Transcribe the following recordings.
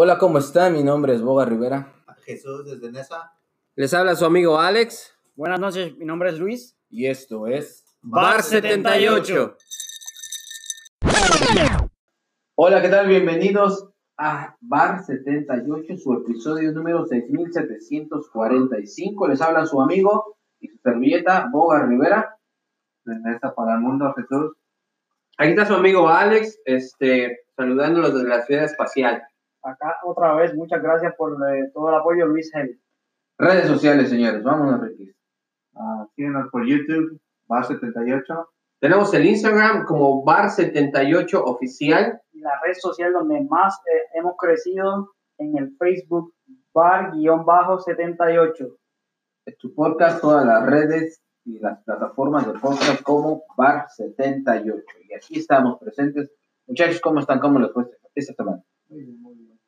Hola, ¿cómo están? Mi nombre es Boga Rivera. Jesús desde Nesa. Les habla su amigo Alex. Buenas noches, mi nombre es Luis. Y esto es Bar 78. Hola, ¿qué tal? Bienvenidos a Bar 78, su episodio número 6745. Les habla su amigo y su servilleta, Boga Rivera. Desde Nesa para el mundo, Jesús. Aquí está su amigo Alex, este, saludándolos desde la ciudad espacial. Acá otra vez, muchas gracias por eh, todo el apoyo, Luis Hel. Redes sociales, señores. Vámonos, Ricky. Ah, síguenos por YouTube, Bar 78. Tenemos el Instagram como Bar78 Oficial. Y la red social donde más eh, hemos crecido en el Facebook, bar-78. Es tu podcast, todas las redes y las plataformas de podcast como Bar 78. Y aquí estamos presentes. Muchachos, ¿cómo están? ¿Cómo les fue esta semana? Muy bien, muy bien.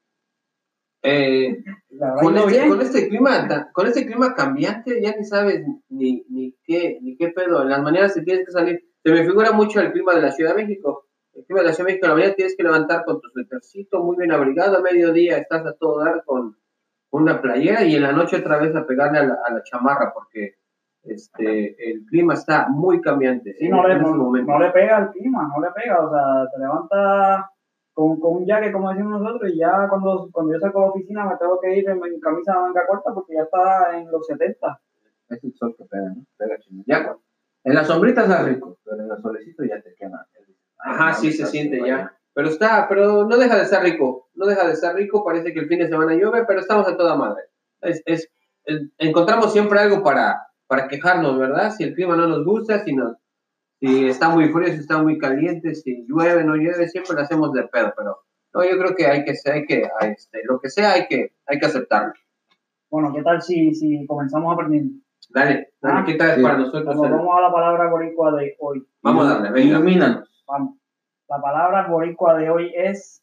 Eh, La verdad, con, ¿no este, con este clima con este clima cambiante ya ni sabes ni, ni qué ni qué pedo. En las mañanas te tienes que salir. Se me figura mucho el clima de la Ciudad de México. El clima de la Ciudad de México en la mañana tienes que levantar con tu suétercito muy bien abrigado. A mediodía estás a todo dar con una playera y en la noche otra vez a pegarle a la, a la chamarra porque este el clima está muy cambiante Sí, en- no le, este no, le pega al clima, no le pega, o sea, te levanta con, con un jacket, como decimos nosotros, y ya cuando, cuando yo salgo a la oficina me tengo que ir en, en camisa de manga corta porque ya está en los 70. Es el sol que pega, ¿no? Pega chino. Ya, cu- en la sombrita está rico, pero en el solecito ya te quema. Ajá, sí se siente ya. Pero está, pero no deja de estar rico, no deja de estar rico, parece que el fin de semana llueve, pero estamos a toda madre. Es, es, el- encontramos siempre algo para, para quejarnos, ¿verdad? Si el clima no nos gusta, si, nos, si está muy frío, si está muy caliente, si llueve, no llueve, siempre lo hacemos de pedo, pero no, yo creo que hay que, hay que, este, lo que sea, hay que, hay que aceptarlo. Bueno, ¿qué tal si, si comenzamos aprendiendo? Dale, dale, Ah, ¿qué tal sí. para nosotros? Vamos, a la palabra boricua de hoy. Vamos a darle, venga. Ilumínanos. Vamos. La palabra boricua de hoy es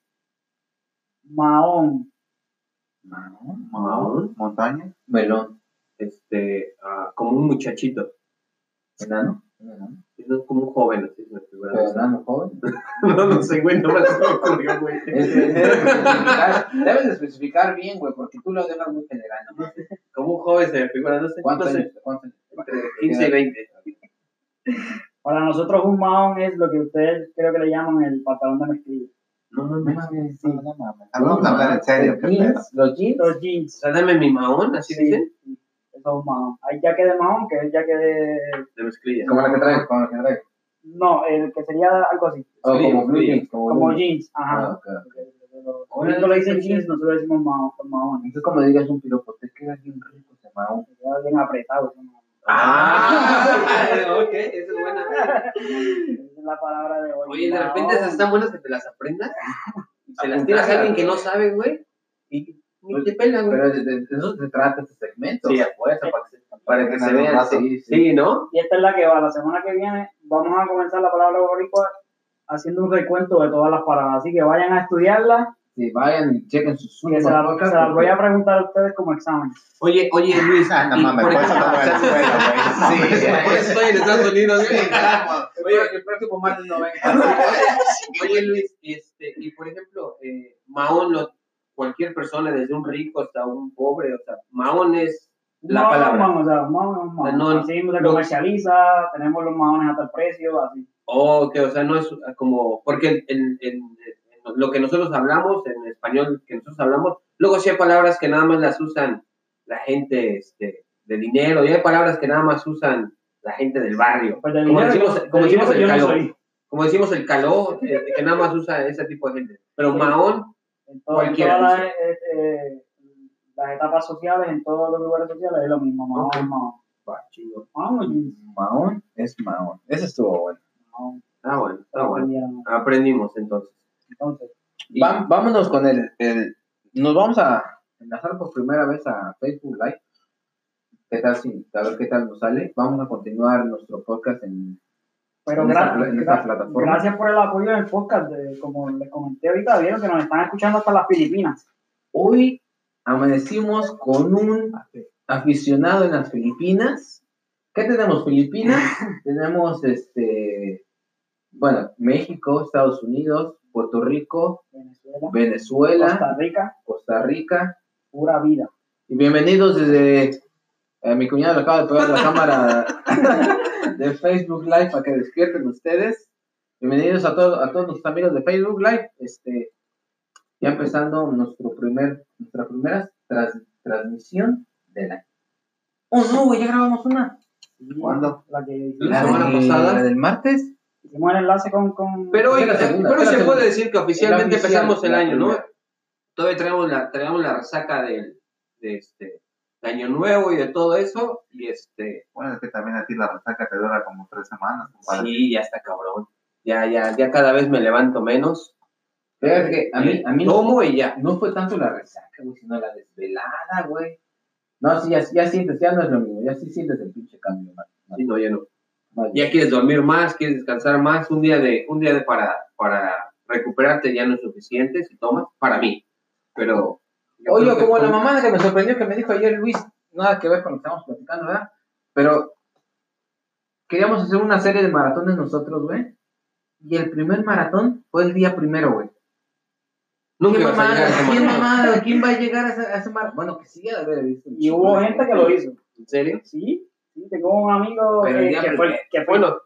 maón. Mahón, Mahón. Montaña. Melón. Este, ah, como un muchachito, Enano. Enano. No como un joven, así se me figura. Pero joven. No, no sé, güey, no me ocurrió, güey. Es- es- Debes de especificar, debes de especificar bien, güey, porque tú lo dejas muy general. ¿no? Como un joven se me figura, no sé, no ¿Cuántos años? Entre 15 y 20. Para nosotros un maón es lo que ustedes creo que le llaman el pantalón de mezclilla. No No mames. mames, sí, no mames. Vamos a hablar en serio, Los qué jeans, los jeans. Los O jeans. sea, dame mi mahón, así Sí, dicen, sí, Eso es maón. Hay jaque de maón, que es jaque de... de mezclilla. Como la que traigo, como la que traigo. No, el que sería algo así. O Sí, como blue jeans. Como, Como jeans. Ah, Ajá. ok, ok. Los gringos le dicen jeans, nosotros le decimos maón. maón. Entonces, como digas un piropo, te queda bien rico ese mahón. Se queda bien apretado. ese maón. Ah, ok, esa es buena. Esa es la palabra de hoy. Oye, de repente esas están buenas que te las aprendas. Se las tiras a alguien que no sabe, güey. Y ni te pelan, güey. Pero de, de- de eso se trata este segmento. Sí, a fuerza, para que se, para que se vean. que Sí, sí, ¿no? Y esta es la que va. La semana que viene vamos a comenzar la palabra boricua haciendo un recuento de todas las palabras. Así que vayan a estudiarla Sí, vayan y chequen sus y se, la- se las voy a preguntar a ustedes como examen. Oye, oye, Luis. Ah, no mames, por eso ejemplo- no voy a la escuela, güey. Sí, Por eso estoy en Estados Unidos. Oye, el próximo martes no venga. Oye, Luis, este, y por ejemplo, eh, Mahón, lo- cualquier persona, desde un rico hasta un pobre, o sea, Mahón es la No, palabra. Maón, o sea, maón, maón. No, así se comercializa, tenemos los maones hasta el precio, así. Oh, que, o sea, no es como, porque en, en- en lo que nosotros hablamos, en español que nosotros hablamos, luego sí hay palabras que nada más las usan la gente este, de dinero, y hay palabras que nada más usan la gente del barrio. Pues de Como dinero, decimos, de como decimos el no calor. soy. Como decimos el calor, eh, que nada más usa ese tipo de gente. Pero Sí. Mahón, En, todo- todas las, eh, eh, las etapas sociales, en todos los lugares sociales es lo mismo. Maón, Ok. maón. bah, chingo. Maón o jeans. Mahón es Mahón. Ese estuvo bueno. Maón. Ah, bueno, está bueno. Aprendimos entonces. Entonces, Y- Va- vámonos con el, el- Nos vamos a enlazar por primera vez a Facebook Live. ¿Qué tal si? A ver qué tal nos sale. Vamos a continuar nuestro podcast en. Pero en esta gra- pla- en esta gra- plataforma. gracias por el apoyo en el podcast. de- como les comenté ahorita, vieron que nos están escuchando hasta las Filipinas. Hoy amanecimos con un aficionado en las Filipinas. ¿Qué tenemos? Filipinas, tenemos este, bueno, México, Estados Unidos, Puerto Rico, Venezuela, Venezuela, Costa Rica, Costa Rica. pura vida. Y bienvenidos desde. Eh, mi cuñado le acaba de pegar la cámara de Facebook Live para que despierten ustedes. Bienvenidos a, todos a todos nuestros amigos de Facebook Live. Este, ya empezando nuestro primer, nuestra primera tras- transmisión del año. Oh no, güey, ya grabamos una. ¿Cuándo? La que La hicimos, semana de- pasada. la del martes. hicimos el enlace con... con Pero la segunda, pero se la puede decir que oficialmente la oficial, empezamos el la año, ¿no? primera. Todavía traemos la, traemos la resaca del, de este de año nuevo y de todo eso. Y este, Bueno, es que también a ti la resaca te dura como tres semanas, compadre. sí, ya está cabrón. Ya, ya, ya cada vez me levanto menos. Fíjate que a mí, a mí no, y ya. no fue tanto la resaca, güey, sino la desvelada, güey. No, sí, ya, ya sientes, ya no es lo mismo, ya sí sientes el pinche cambio, man. Sí, no, ya no. Ya quieres dormir más, quieres descansar más. Un día de, un día de para, para recuperarte ya no es suficiente si tomas, para mí. Pero. Oye, que como la mamá que me sorprendió que me dijo ayer Luis, nada que ver con lo que estamos platicando, ¿verdad? Pero queríamos hacer una serie de maratones nosotros, güey. Y el primer maratón fue el día primero, güey. Nunca ¿Quién ibas a a mamada? ¿Quién mamada? ¿Quién va a llegar a ese, a ese maratón? Bueno, que sí, visto. un Y hubo gente que lo hizo. ¿En serio? Sí, sí, tengo un amigo Pero que, fue, que, fue, Bueno,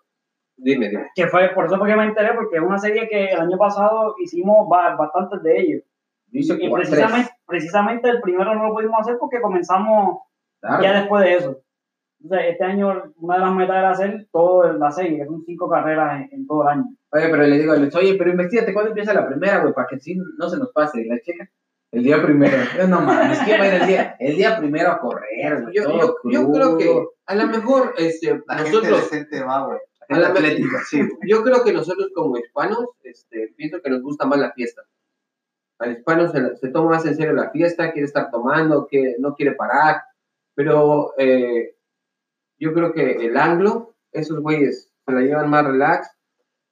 dime, dime. que fue, por eso fue que me enteré, porque es una serie que el año pasado hicimos ba- bastantes de ellos. Dice Y tres. precisamente, precisamente el primero no lo pudimos hacer porque comenzamos Claro. ya después de eso. Entonces, este año una de las metas era hacer toda la serie, que son cinco carreras en, en todo el año. Oye, pero le digo oye, pero investigate cuándo empieza la primera, güey, para que sí no se nos pase. Y la chica, el día primero. Yo no mames, ¿quién va a ir el día? El día primero a correr, güey. Yo, todo yo, yo creo que a lo mejor este, La gente nosotros, decente va, güey. a la atlética, sí, yo creo que nosotros como hispanos, este, pienso que nos gusta más la fiesta. Al hispano se, se toma más en serio la fiesta, quiere estar tomando, que no quiere parar, pero eh, yo creo que el anglo, esos güeyes se la llevan más relax,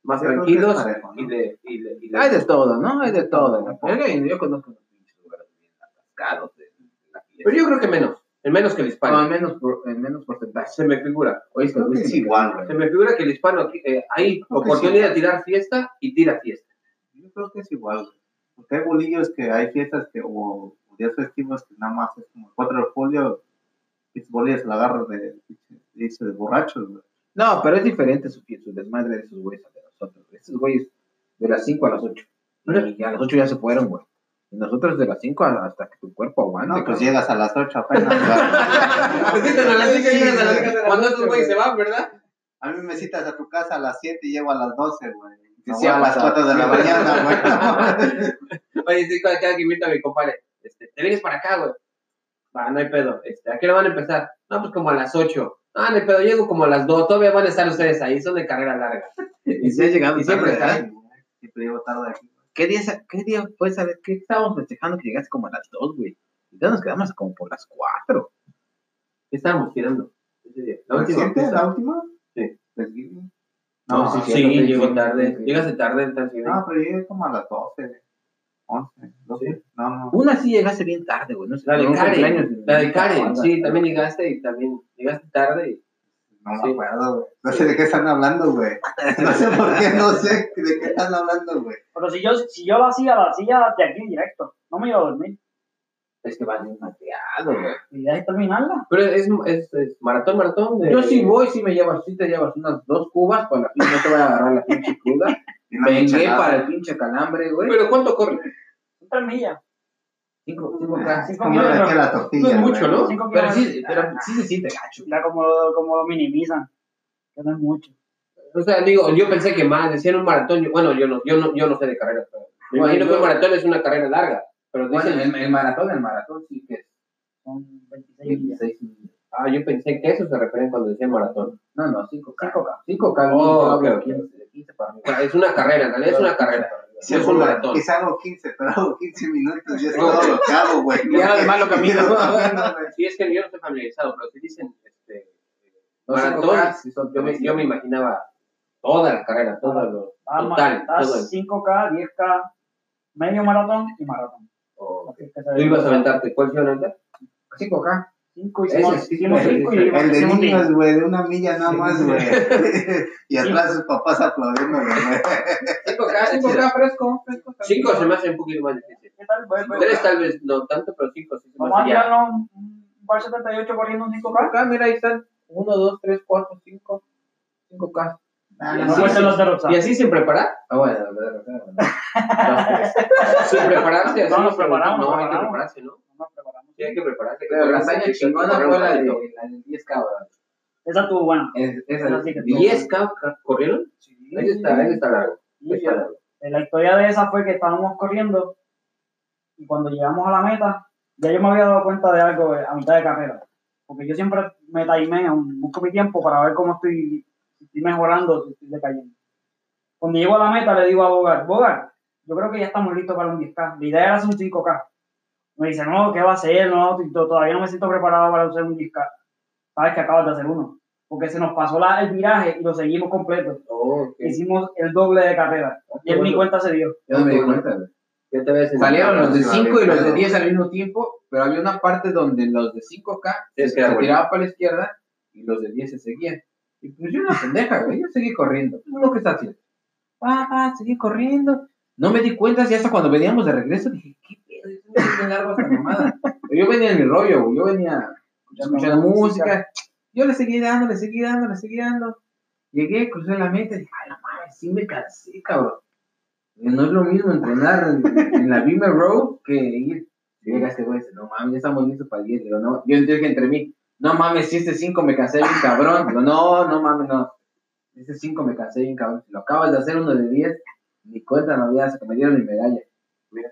más Yo tranquilos parejo, ¿no? y le, y le- y le- Hay de todo, ¿no? Hay de todo. ¿no? Pero Yo conozco pinches lugares bien atascados de la fiesta. Pero yo creo que menos, en menos que el No, hispano. en menos, por- en menos porcentaje. Se me figura. Oye, Creo que es igual, güey. Se me figura que el hispano aquí, eh, hay oportunidad sí. de tirar fiesta y tira fiesta. Yo creo que es igual, güey. Porque hay bolillos que hay fiestas que, o días festivos que nada más es como el 4 de julio, y bolillos la agarran de, dice, de borrachos, güey. No, pero es diferente su, su desmadre de esos güeyes a de nosotros. Estos güeyes de las 5 a las 8. Y a las 8 ya se fueron, güey. Y nosotros de las 5 hasta que tu cuerpo aguante. No, pues cabrón. llegas a las 8 apenas, güey. Cuando esos güeyes se van, ¿verdad? A mí me citas a tu casa a las 7 y llego a las 12, güey. Sí, sí a las pasado. 4 de la mañana, güey. Oye, sí, cada cada que invito a mi compadre, este, te vienes para acá, güey. Va, no hay pedo. Este, ¿A qué hora van a empezar? No, pues como a las 8. Ah, no hay pedo, llego como a las 2. Todavía van a estar ustedes ahí, son de carrera larga. Y se ha llegado Y siempre tarde, está. ¿eh? Siempre llego tarde aquí. ¿Qué día, ¿Qué día fue, saber qué estábamos festejando que llegaste como a las 2, güey? Ya nos quedamos como por las 4. ¿Qué estábamos tirando? La ¿La última. ¿La última? Sí. No, No, sí, sí, sí, sí, llegó sí, tarde. sí. Llegaste tarde el Thanksgiving. No, pero llegué como a las 12, 11, 12. No, no. Una sí llegaste bien tarde, güey. No sé, La de Karen, cumpleaños, la de Karen, sí, también llegaste y también llegaste tarde. y- No Sí. me acuerdo, güey. No sé de qué están hablando, güey. No sé por qué, no sé de qué están hablando, güey. Pero si yo, si yo lo hacía, lo hacía de aquí directo. No me iba a dormir. Es que vas bien mateado, güey. Y ya terminarla. Pero es, es, es maratón, maratón. De... Yo sí voy, sí me llevas, sí te llevas unas dos cubas para la pinche, no te voy a agarrar la pinche cruda. Vengué para el pinche calambre, güey. Pero ¿cuánto corre? Cinco, cinco Ah, K. Es cinco como de kilómetros. aquí a la tortilla. No es mucho. ¿no? Cinco Pero sí, pero sí se siente gacho. Ya como, como lo minimizan. Que no es mucho. O sea, digo, yo pensé que más, decían un maratón, yo- bueno, yo no, yo no, yo no sé de carreras, pero me imagino que un maratón es una carrera larga, pero Bueno, dicen, el, el maratón, el maratón sí que es Son 26 millas. 26 millas. ah, yo pensé que eso se refieren cuando decían maratón. No, no, 5K. 5K. 5K. Oh, yo ok, hago ok. 15, de 15 para mí. Es una carrera, en realidad es una carrera, Sí, no es un maratón. Quizá hago 15, pero hago 15 minutos y es todo lo que hago, güey. Ya, además lo camino. Sí, es que yo no estoy familiarizado, pero si dicen este, No, maratón, 5K sí son yo me, yo me imaginaba toda la carrera, todo lo Ah, total, estás todo el- 5K, 10K, medio maratón y maratón. O- se ¿Tú ibas a aventarte? ¿Cuál se iba a aventar? 5K. 5, hicimos, Ese sí, hicimos ese cinco sí. y El de niños, güey, de una milla nada más, güey. y atrás sus papás aplaudiendo, güey. 5K, 5K fresco, fresco. 5 se me hace un poquito más difícil. ¿Qué tal? Pues, pues, 3 tal vez no tanto, pero 5 sí se me Vamos a hace un par 78 corriendo un 5K. Acá, mira, ahí están. 1, 2, 3, 4, 5. 5K. Ah, Y No así- cuenten los de Rosa. ¿Y así sin preparar? Ah, bueno. Sin prepararse, así. No, nos preparamos, No, nos hay que preparamos. prepararse, ¿no? Nos preparamos. Sí, hay que prepararse. Pero la hazaña chingona fue la del 10K, ¿verdad? Esa estuvo buena. Es- Esa Esa sí que estuvo 10K corrieron. Ahí está, ahí está largo. Y Ahí está largo. La historia de esa fue que estábamos corriendo y cuando llegamos a la meta, ya yo me había dado cuenta de algo eh, a mitad de carrera. Porque yo siempre me timeo, busco mi tiempo para ver cómo estoy, estoy mejorando, si estoy decayendo. Cuando llego a la meta, le digo a Bogar, Bogar, yo creo que ya estamos listos para un 10K. La idea era hacer un 5K. Me dice, no, ¿qué va a hacer? No, todavía no me siento preparado para hacer un 10K. Sabes que acabas de hacer uno. Porque se nos pasó la- el viraje y lo seguimos completo. Oh. Hicimos el doble de carrera. Y él ni cuenta se dio. Yo no me di cuenta, te ves en- Salieron los de 5 y los de Pero- 10 al mismo tiempo, pero había una parte donde los de 5K Es se bueno. tiraban para la izquierda y los de 10 se seguían. Y pues yo una pendeja, güey, yo seguí corriendo. ¿Qué es lo que está haciendo? Ah, ah, seguí corriendo. No me di cuenta, y hasta cuando veníamos de regreso dije, ¿qué pedo? Es muy largo esta mamada. Pero yo venía en mi rollo, güey, yo venía escuchando música. Yo le seguí dando, le seguí dando, le seguí dando. Llegué, crucé la meta y dije, ay, no mames, sí me cansé, cabrón. No es lo mismo entrenar en, en la Beamer Road que ir. Llega este güey y dice, no mames, ya estamos listos para el 10. Digo, no, yo dije entre mí, no mames, si este 5 me cansé bien cabrón. Digo, no, no mames, no. Este 5 me cansé bien cabrón. Si lo acabas de hacer uno de 10, ni cuenta no había, que me dieron mi medalla. Mira,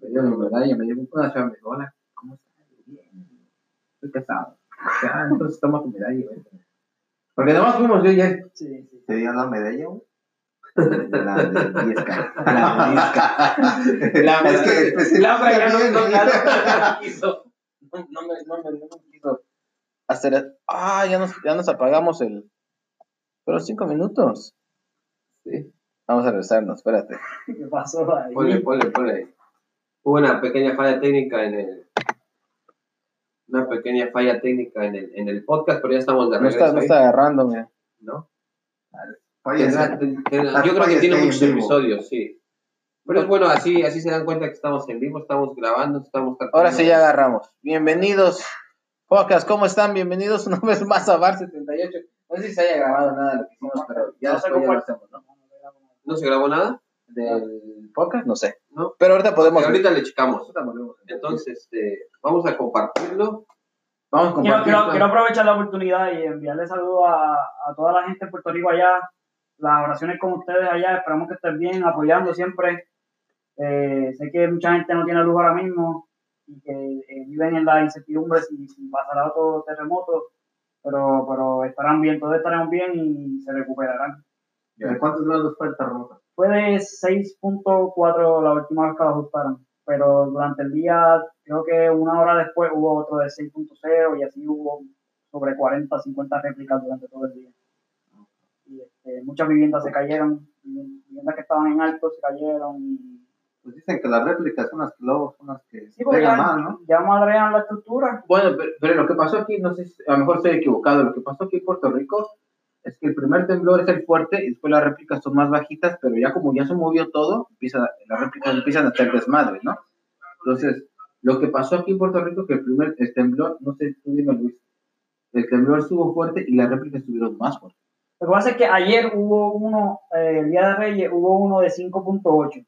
me dieron mi medalla, me dieron una chava, me dijo, hola, ¿cómo estás? Bien, estoy casado. Ya, entonces toma tu medalla, güey. Porque nomás fuimos yo y él. Sí, sí. ¿Te dieron la medalla, güey? La de 10K. La de 10K. La Es que especifica Laura ya no, no, no. No, no me, no me, no me Hacer. Ah, ya nos, ya nos apagamos el. Pero cinco minutos. Sí. Vamos a regresarnos, espérate. ¿Qué pasó ahí? Ponle, ponle, ponle. Hubo una pequeña falla técnica en el. Una pequeña falla técnica en el, en el podcast, pero ya estamos de No está, no está agarrando, mira. ¿no? Tendrá- yo creo que tiene muchos episodios, sí. Pero es bueno, así, así se dan cuenta que estamos en vivo, estamos grabando, estamos Ahora sí ya agarramos. Bienvenidos, Podcast, ¿cómo están? Bienvenidos una vez más a Bar 78. No sé si se haya grabado nada de lo que hicimos, pero ya después ya lo hacemos, ¿no? ¿No se grabó nada? Del podcast, no sé. No. Pero ahorita podemos. ahorita le checamos. Entonces, este, vamos a compartirlo. vamos a Quiero, compartir. quiero, quiero aprovechar la oportunidad y enviarle saludos a, a toda la gente de Puerto Rico allá. Las oraciones con ustedes allá. Esperamos que estén bien, apoyando siempre. Eh, sé que mucha gente no tiene luz ahora mismo y que eh, viven en la incertidumbre si, si pasará otro terremoto. Pero, pero estarán bien, todos estaremos bien y se recuperarán. ¿De cuántos grados fue el terremoto? Fue de 6.4 la última vez que lo ajustaron, pero durante el día, creo que una hora después hubo otro de 6.0 y así hubo sobre 40, 50 réplicas durante todo el día. Y este, muchas viviendas se cayeron, viviendas que estaban en alto se cayeron y Pues dicen que las réplicas son las que luego son las que sí, se pegan ya, más, ¿no? ya madrean la estructura. Bueno, pero, pero lo que pasó aquí, no sé, si- a lo mejor estoy equivocado, lo que pasó aquí en Puerto Rico es que el primer temblor es el fuerte y después las réplicas son más bajitas, pero ya como ya se movió todo, empieza, las réplicas empiezan a hacer desmadre, ¿no? Entonces, lo que pasó aquí en Puerto Rico, que el primer el temblor, no sé, tú dime Luis, el temblor estuvo fuerte y las réplicas estuvieron más fuertes. Lo que pasa es que ayer hubo uno, eh, el Día de Reyes, hubo uno de 5.8.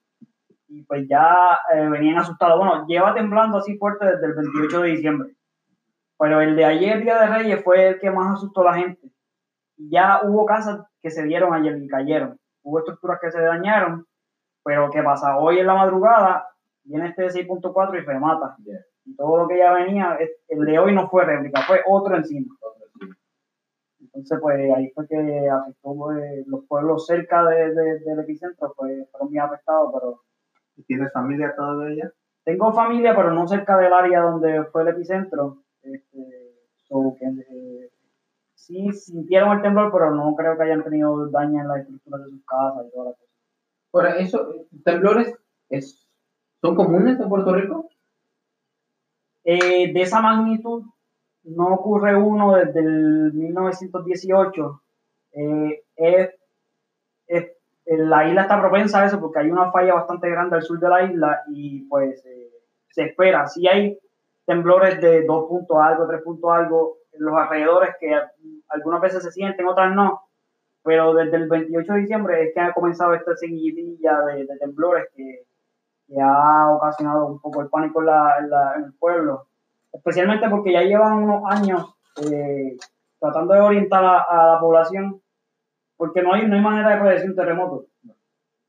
Y pues ya eh, venían asustados. Bueno, lleva temblando así fuerte desde el 28 de diciembre. Pero el de ayer, Día de Reyes, fue el que más asustó a la gente. Ya hubo casas que se dieron ayer y cayeron. Hubo estructuras que se dañaron. Pero ¿qué pasa? Hoy en la madrugada viene este de 6.4 y se mata. Y todo lo que ya venía, el de hoy no fue réplica, fue otro encima. Entonces, pues ahí fue que afectó pues, los pueblos cerca de, de- del epicentro, pues fueron bien afectados, pero ¿Y ¿Tienes familia todavía tengo familia, pero no cerca del área donde fue el epicentro. Este, so que, eh, sí sintieron el temblor, pero no creo que hayan tenido daño en la estructura de sus casas y todas las cosas. Ahora, eso, temblores es, son comunes en Puerto Rico. Eh, de esa magnitud, no ocurre uno desde el 1918. Eh, es- es- la isla está propensa a eso porque hay una falla bastante grande al sur de la isla y pues eh, se espera. Sí hay temblores de 2 puntos algo, 3 puntos algo en los alrededores que algunas veces se sienten, otras no. Pero desde el 28 de diciembre es que ha comenzado esta seguidilla de, de temblores que, que ha ocasionado un poco el pánico en, la- en la- en el pueblo. Especialmente porque ya llevan unos años eh, tratando de orientar a, a la población, porque no hay, no hay manera de predecir un terremoto.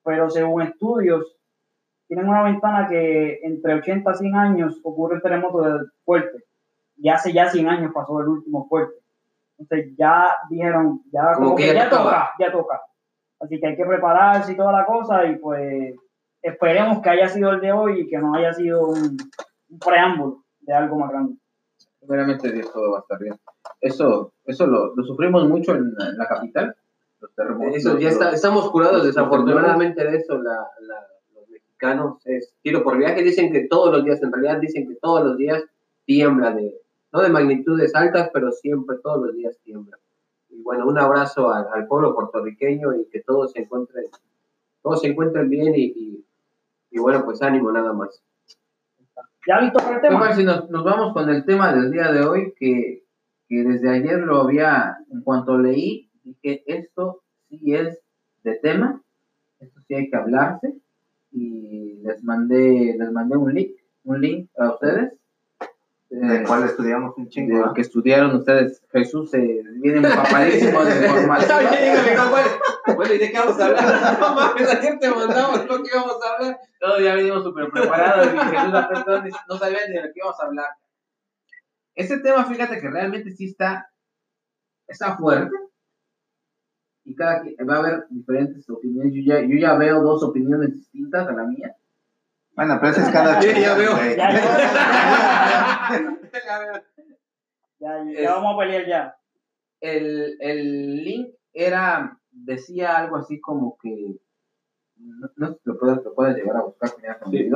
Pero según estudios, tienen una ventana que entre 80 a 100 años ocurre el terremoto de- fuerte. Y hace ya 100 años pasó el último fuerte. Entonces ya dijeron, ya, Como que que ya tocaba. toca, ya toca. Así que hay que prepararse y toda la cosa y pues esperemos que haya sido el de hoy y que no haya sido un, un preámbulo de algo más grande. Primeramente Dios todo va a estar bien. Eso, eso lo, lo sufrimos mucho en, en la capital, los terremotos. Eso, ya está, estamos curados desafortunadamente de eso, la, la- los mexicanos. Es tiro por viaje, dicen que todos los días, en realidad dicen que todos los días tiembla, de, no de magnitudes altas, pero siempre, todos los días tiembla. Y bueno, un abrazo al, al pueblo puertorriqueño y que todos se encuentren, todos se encuentren bien y, y, y bueno, pues ánimo nada más. ¿Ya para el ¿Qué tema? si nos, nos vamos con el tema del día de hoy? Que, que desde ayer lo había, en cuanto leí, dije, esto sí es de tema, esto sí hay que hablarse, y les mandé, les mandé un link, un link a ustedes. De eh, cual estudiamos un chingo. de ¿verdad? que estudiaron ustedes, Jesús se viene empapadísimo de información. Bueno, ¿y de qué vamos a hablar? No mames, ayer te mandamos lo que íbamos a hablar. Todos ya venimos súper preparados y Jesús no sabía ni de qué íbamos a hablar. Ese tema, fíjate que realmente sí está, está fuerte. Y cada quien- va a haber diferentes opiniones. Yo ya, yo ya veo dos opiniones distintas a la mía. Bueno, pero ese es cada quien, ya veo. Ya, ya, ya, Es- ya vamos a pelear ya. El, el link era, decía algo así como que, no, no sé si lo puedes, lo puedes llegar a buscar, me Sí.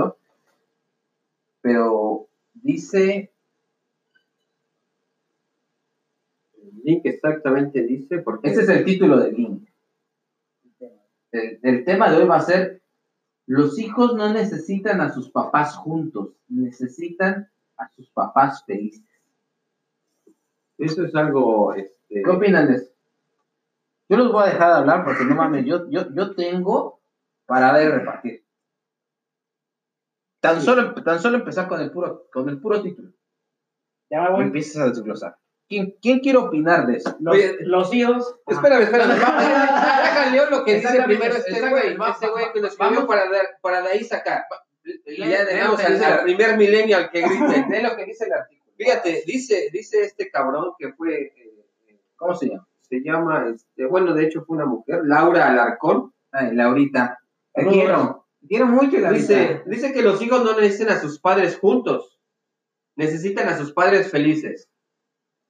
pero dice, El link exactamente dice, porque ese es el título del link. El, el tema de hoy va a ser, los hijos no necesitan a sus papás juntos, necesitan a sus papás felices. eso es algo, este, ¿Qué opinan de eso? Yo los voy a dejar de hablar porque no mames, yo, yo, yo tengo para dar y repartir. Tan solo, tan solo empezar con el puro, con el puro título. Ya me voy. empiezas a desglosar. ¿Quién, ¿Quién quiere opinar de eso? Los, Oye, los hijos. Espérame, espérame. Deja leo lo que dice primero este güey. Este güey que lo escribió para, dar- para de ahí sacar. Y ya dejamos al, primer millennial que grite. Lee lo que dice el artículo. Fíjate, dice, dice este cabrón que fue, eh, eh, ¿Cómo se llama? se llama, este, bueno, de hecho fue una mujer, Laura Alarcón. Ay, Laurita. Te No, quiero. Te quiero mucho, Laurita. Dice, dice que los hijos no necesitan a sus padres juntos, necesitan a sus padres felices.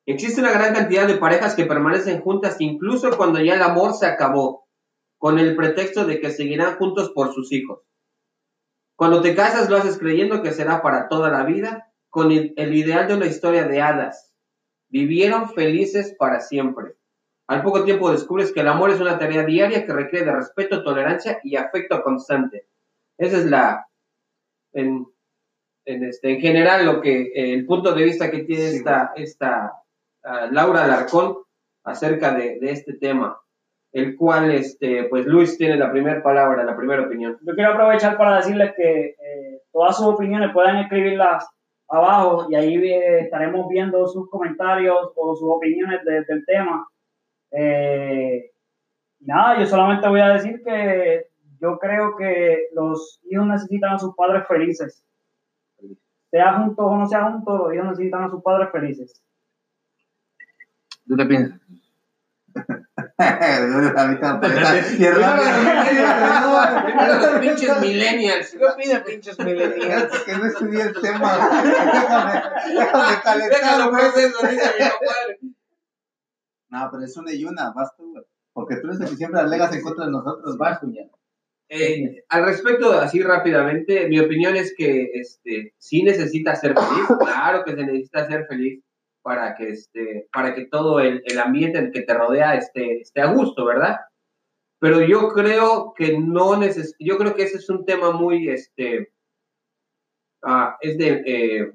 Existe una gran cantidad de parejas que permanecen juntas incluso cuando ya el amor se acabó, con el pretexto de que seguirán juntos por sus hijos. Cuando te casas lo haces creyendo que será para toda la vida, con el, el ideal de una historia de hadas. Vivieron felices para siempre. Al poco tiempo descubres que el amor es una tarea diaria que requiere de respeto, tolerancia y afecto constante. Esa es la, en, en, este, en general, lo que eh, el punto de vista que tiene Sí, esta, esta ah, Laura Alarcón acerca de, de este tema, el cual, este, pues Luis tiene la primera palabra, la primera opinión. Yo quiero aprovechar para decirles que eh, todas sus opiniones pueden escribirlas abajo y ahí eh, estaremos viendo sus comentarios o sus opiniones de- del tema. Eh, nada, yo solamente voy a decir que yo creo que los hijos necesitan a sus padres felices. Sea juntos o no sea juntos, los hijos necesitan a sus padres felices. ¿Tú qué piensas? Los pinches millennials. ¿Qué opinan, pinches millennials? Que no estudié el tema. Déjame, déjame calentar, Déjalo, güey. pues, eso, dice mi compadre. No, pero es una y una, basta, güey. Porque tú eres el que siempre alegas en contra de nosotros, Vas, cuñado. Eh, al respecto, así rápidamente, mi opinión es que este, sí necesita ser feliz, claro que se necesita ser feliz, para que, este, para que todo el, el ambiente en el que te rodea esté, esté a gusto, ¿verdad? Pero yo creo que no neces yo creo que ese es un tema muy, este, ah, es de, eh,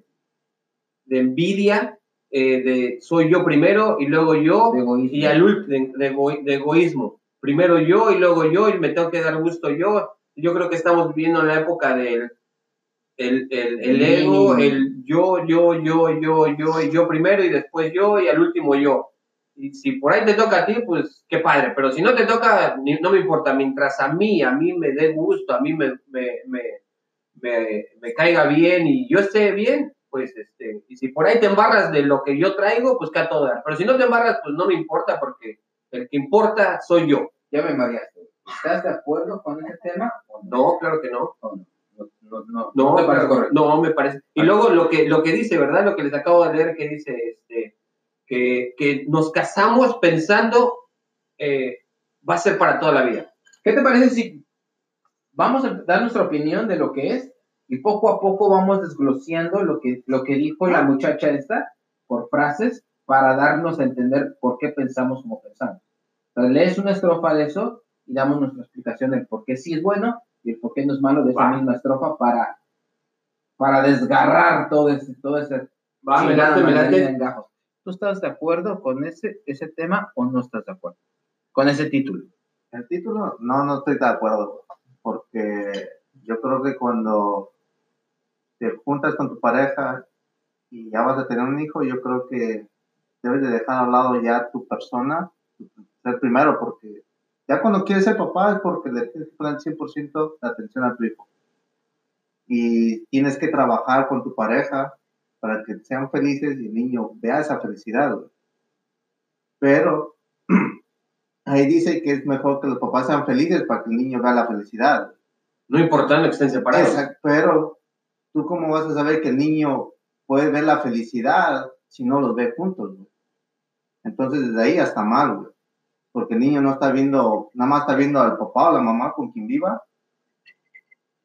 de envidia, eh, de soy yo primero y luego yo, y al último, de, ego- de egoísmo. Primero yo y luego yo, y me tengo que dar gusto yo. Yo creo que estamos viviendo en la época del el, el, el ego, el yo, yo, yo, yo, yo, y yo primero, y después yo, y al último yo. Y si por ahí te toca a ti, pues qué padre, pero si no te toca, ni- no me importa, mientras a mí, a mí me dé gusto, a mí me, me, me, me, me caiga bien y yo esté bien, pues este, y si por ahí te embarras de lo que yo traigo, pues que a todo dar. Pero si no te embarras, pues no me importa, porque el que importa soy yo. Ya me mareaste. ¿Estás de acuerdo con ese tema no? Claro que no. ¿O no? No, no, no, parece correcto. me parece. Y luego lo que, lo que dice, ¿verdad? Lo que les acabo de leer que dice, este, que, que nos casamos pensando eh, va a ser para toda la vida. ¿Qué te parece si vamos a dar nuestra opinión de lo que es y poco a poco vamos desglosando lo que, lo que dijo la muchacha esta por frases para darnos a entender por qué pensamos como pensamos? Sea, lees una estrofa de eso y damos nuestra explicación del por qué sí es bueno y el por qué no es malo de esa misma estrofa para, para desgarrar todo ese, todo ese Va, me late, me late. ¿Tú estás de acuerdo con ese, ese tema o no estás de acuerdo con ese título? El título, no, no estoy de acuerdo, porque yo creo que cuando te juntas con tu pareja y ya vas a tener un hijo, yo creo que debes de dejar a lado ya tu persona, ser primero, porque ya cuando quieres ser papá es porque le tienes que poner 100% de atención a tu hijo. Y tienes que trabajar con tu pareja para que sean felices y el niño vea esa felicidad. güey. Pero ahí dice que es mejor que los papás sean felices para que el niño vea la felicidad. No importando que estén separados. Exacto, pero tú cómo vas a saber que el niño puede ver la felicidad si no los ve juntos, güey? Entonces desde ahí hasta mal, güey. Porque el niño no está viendo, nada más está viendo al papá o la mamá con quien viva,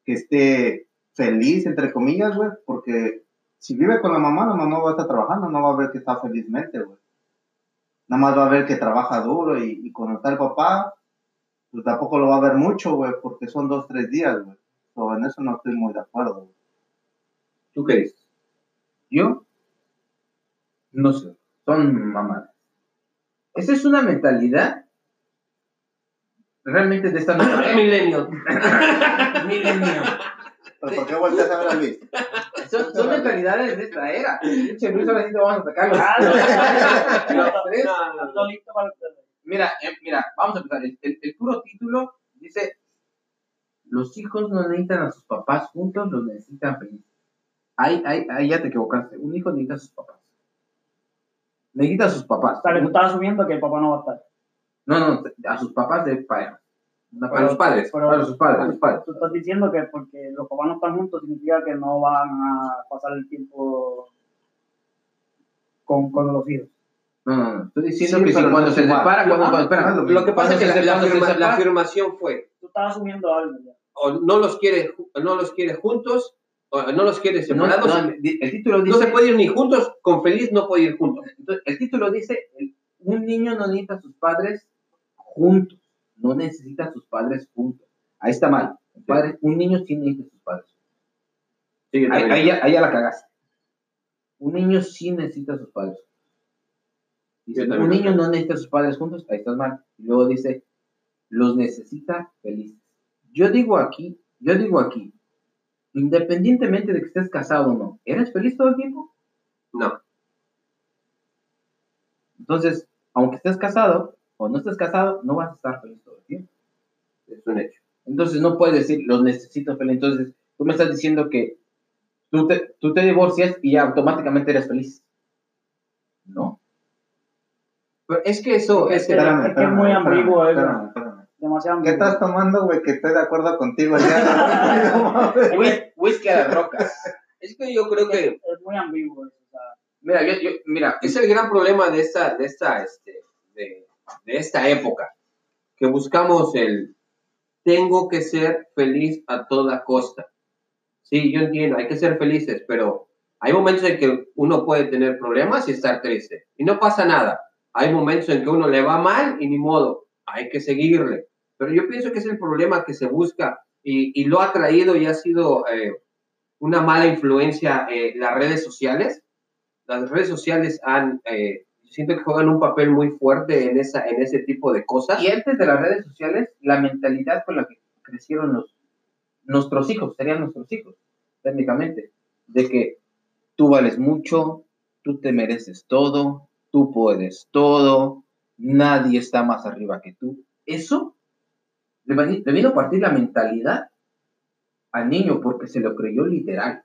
que esté feliz, entre comillas, güey, porque si vive con la mamá, la mamá va a estar trabajando, no va a ver que está felizmente, güey. Nada más va a ver que trabaja duro y, y cuando está el papá, pues tampoco lo va a ver mucho, güey, porque son dos, tres días, güey. So, en eso no estoy muy de acuerdo, güey. ¿Tú qué dices? Yo no sé, son mamadas. Esa es una mentalidad realmente de esta nueva Milenio. milenio. ¿Pero por qué volteas a ver a Luis? Son, son mentalidades de esta era. Pinche Luis, ahora sí te vamos a atacar. Mira, eh, mira, vamos a empezar. El, el- el puro título dice: Los hijos no necesitan a sus papás juntos, los necesitan felices. Ahí, ahí, ahí ya te equivocaste. Un hijo necesita a sus papás. Necesita a sus papás. O sea, que tú estás asumiendo que el papá no va a estar. No, no, a sus papás de pareja. Una Para los padres. Pero Para sus padres, sus padres. tú estás diciendo que porque los papás no están juntos significa que no van a pasar el tiempo con, con los hijos. No, no, no. Estoy diciendo Sí, que si pero cuando no se igual. separa, cuando, Ah, cuando, espera, no es Lo que pasa es que la, se- la se afirma- la afirmación fue, Tú estás asumiendo algo ya. o no los quiere, ju- no los quiere juntos, no los quiere no, separados. no, No, el título dice, se puede ir ni juntos, con feliz no puede ir juntos. entonces, el título dice, un niño no necesita a sus padres juntos, no necesita a sus padres juntos. Ahí está mal. Un, padre- un niño sí necesita a sus padres. Sí, Ahí, ahí ya, ahí ya la cagaste. Un niño sí necesita a sus padres. Dice, un niño no necesita a sus padres juntos, ahí estás mal. Y luego dice, los necesita felices. Yo digo aquí, yo digo aquí, independientemente de que estés casado o no, ¿eres feliz todo el tiempo? No, Entonces, aunque estés casado o no estés casado, no vas a estar feliz todo el tiempo. es un hecho. Entonces, no puedes decir, los necesito feliz. Entonces, tú me estás diciendo que tú te, tú te divorcias y ya automáticamente eres feliz. No. Pero es que eso, es que, Espérame. es que es muy ambiguo Demasiado ¿Qué estás tomando, güey? Que estoy de acuerdo contigo ya. Whisky a las rocas. es que yo creo que Es muy ambiguo eso. O sea, Mira, yo, yo- mira, es el gran problema de esta, de esta, este, de, de esta época, que buscamos el tengo que ser feliz a toda costa. Sí, yo entiendo, hay que ser felices, pero Hay momentos en que uno puede tener problemas y estar triste y no pasa nada. Hay momentos en que uno le va mal y ni modo, hay que seguirle. Pero yo pienso que es el problema que se busca y, y lo ha traído y ha sido eh, una mala influencia eh, las redes sociales. Las redes sociales han, eh, siento que juegan un papel muy fuerte en, esa, en ese tipo de cosas. Y antes de las redes sociales, la mentalidad con la que crecieron los, nuestros hijos, serían nuestros hijos, técnicamente, de que tú vales mucho, tú te mereces todo, tú puedes todo, nadie está más arriba que tú. Eso le vino a partir la mentalidad al niño porque se lo creyó literal.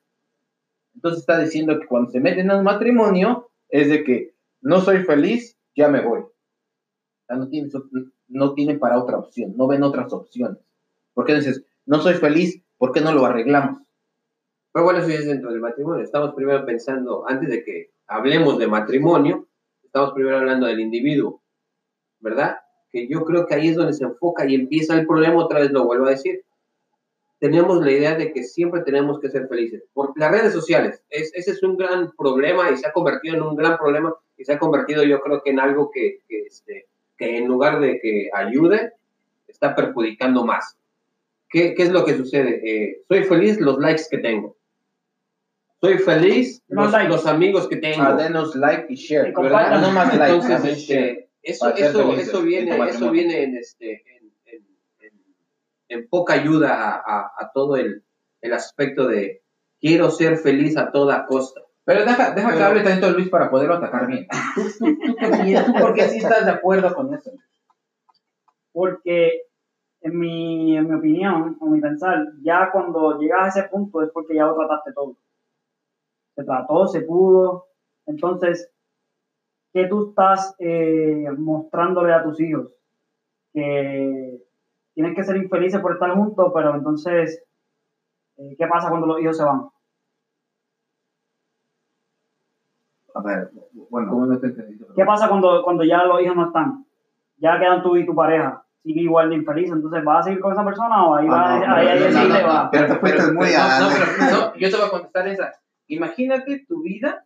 Entonces está diciendo que cuando se meten en un matrimonio es de que no soy feliz, ya me voy. No tienen, no para otra opción, no ven otras opciones. ¿Por qué dices, no soy feliz, ¿por qué no lo arreglamos? Pero bueno, eso es dentro del matrimonio. Estamos primero pensando, antes de que hablemos de matrimonio, estamos primero hablando del individuo, ¿verdad? Que yo creo que ahí es donde se enfoca y empieza el problema, otra vez lo vuelvo a decir. Tenemos la idea de que siempre tenemos que ser felices. Por las redes sociales, es, ese es un gran problema y se ha convertido en un gran problema y se ha convertido yo creo que en algo que, que, este, que en lugar de que ayude, está perjudicando más. ¿Qué, qué es lo que sucede? Eh, soy feliz los likes que tengo. Soy feliz Los los, los amigos que tengo. Ah, denos like y share. Y. No más like, Entonces, share. este, eso, eso, felices eso en viene, eso viene en, este, en, en- en- en poca ayuda a, a- a todo el, el aspecto de quiero ser feliz a toda costa. Pero deja, deja que Pero- hable tanto Luis para poderlo atacar bien. ¿Tú? ¿Tú por qué sí estás de acuerdo con eso? porque en mi, en mi opinión, o mi pensar, ya cuando llegas a ese punto es porque ya lo trataste todo. Se trató, se pudo. Entonces, ¿qué tú estás eh, mostrándole a tus hijos? Que tienes que ser infelices por estar juntos, pero entonces, eh, ¿qué pasa cuando los hijos se van? A ver, bueno, ¿Cómo no te entendí? ¿Qué pasa cuando, cuando ya los hijos no están? Ya quedan tú y tu pareja. Sigue igual de infeliz, entonces ¿vas a seguir con esa persona o ahí Ah, va no, ahí, ahí, va? pero muy no, yo te voy a contestar esa. Imagínate tu vida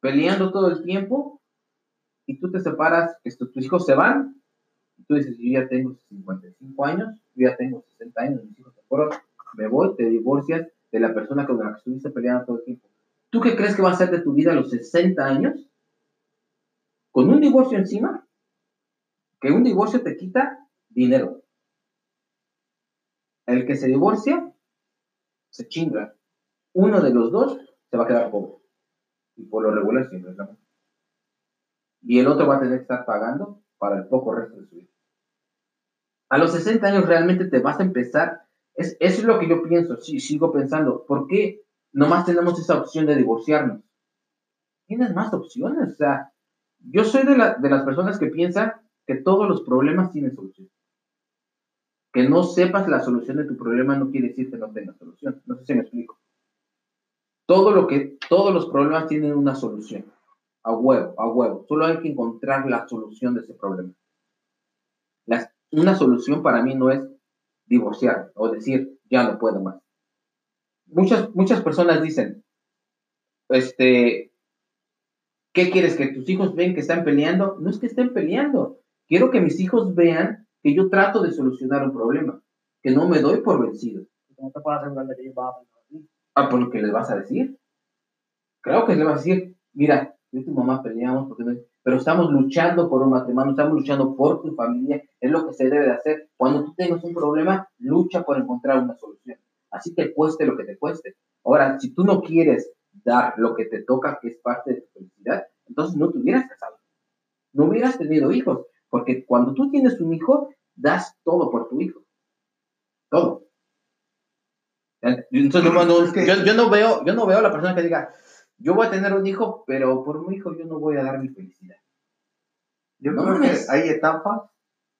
peleando todo el tiempo y tú te separas, tus tus hijos se van, y tú dices, yo ya tengo 55 años, yo ya tengo 60 años, mis hijos se fueron, me voy, te divorcias de la persona con la que estuviste peleando todo el tiempo. ¿Tú qué crees que va a ser de tu vida a los 60 años? Con un divorcio encima, que un divorcio te quita dinero. El que se divorcia se chinga. Uno de los dos se va a quedar pobre. Y por lo regular siempre es la mujer. Y el otro va a tener que estar pagando para el poco resto de su vida. A los 60 años realmente te vas a empezar. Es, eso es lo que yo pienso. Sí, sigo pensando. ¿Por qué nomás tenemos esa opción de divorciarnos? Tienes más opciones. O sea, yo soy de, la- de las personas que piensan que todos los problemas tienen solución. Que no sepas la solución de tu problema no quiere decir que no tengas solución. No sé si me explico. Todo lo que, todos los problemas tienen una solución. A huevo, a huevo. Solo hay que encontrar la solución de ese problema. Una solución para mí no es divorciar o decir, ya no puedo más. Muchas, muchas personas dicen, este, ¿qué quieres? ¿Que tus hijos ven que están peleando? No es que estén peleando. Quiero que mis hijos vean que yo trato de solucionar un problema, que no me doy por vencido. Te van a pensar así. Ah, por lo que les vas a decir. Creo que les vas a decir, mira, yo y tu mamá peleamos, porque pero estamos luchando por un matrimonio, estamos luchando por tu familia, es lo que se debe de hacer. Cuando tú tengas un problema, lucha por encontrar una solución. Así te cueste lo que te cueste. Ahora, si tú no quieres dar lo que te toca, que es parte de tu felicidad, entonces no te hubieras casado. No hubieras tenido hijos, porque cuando tú tienes un hijo, das todo por tu hijo. Todo. Entonces, no, Es que- yo, yo no veo, yo no veo a la persona que diga, yo voy a tener un hijo, pero por mi hijo yo no voy a dar mi felicidad. Yo No creo que hay etapas,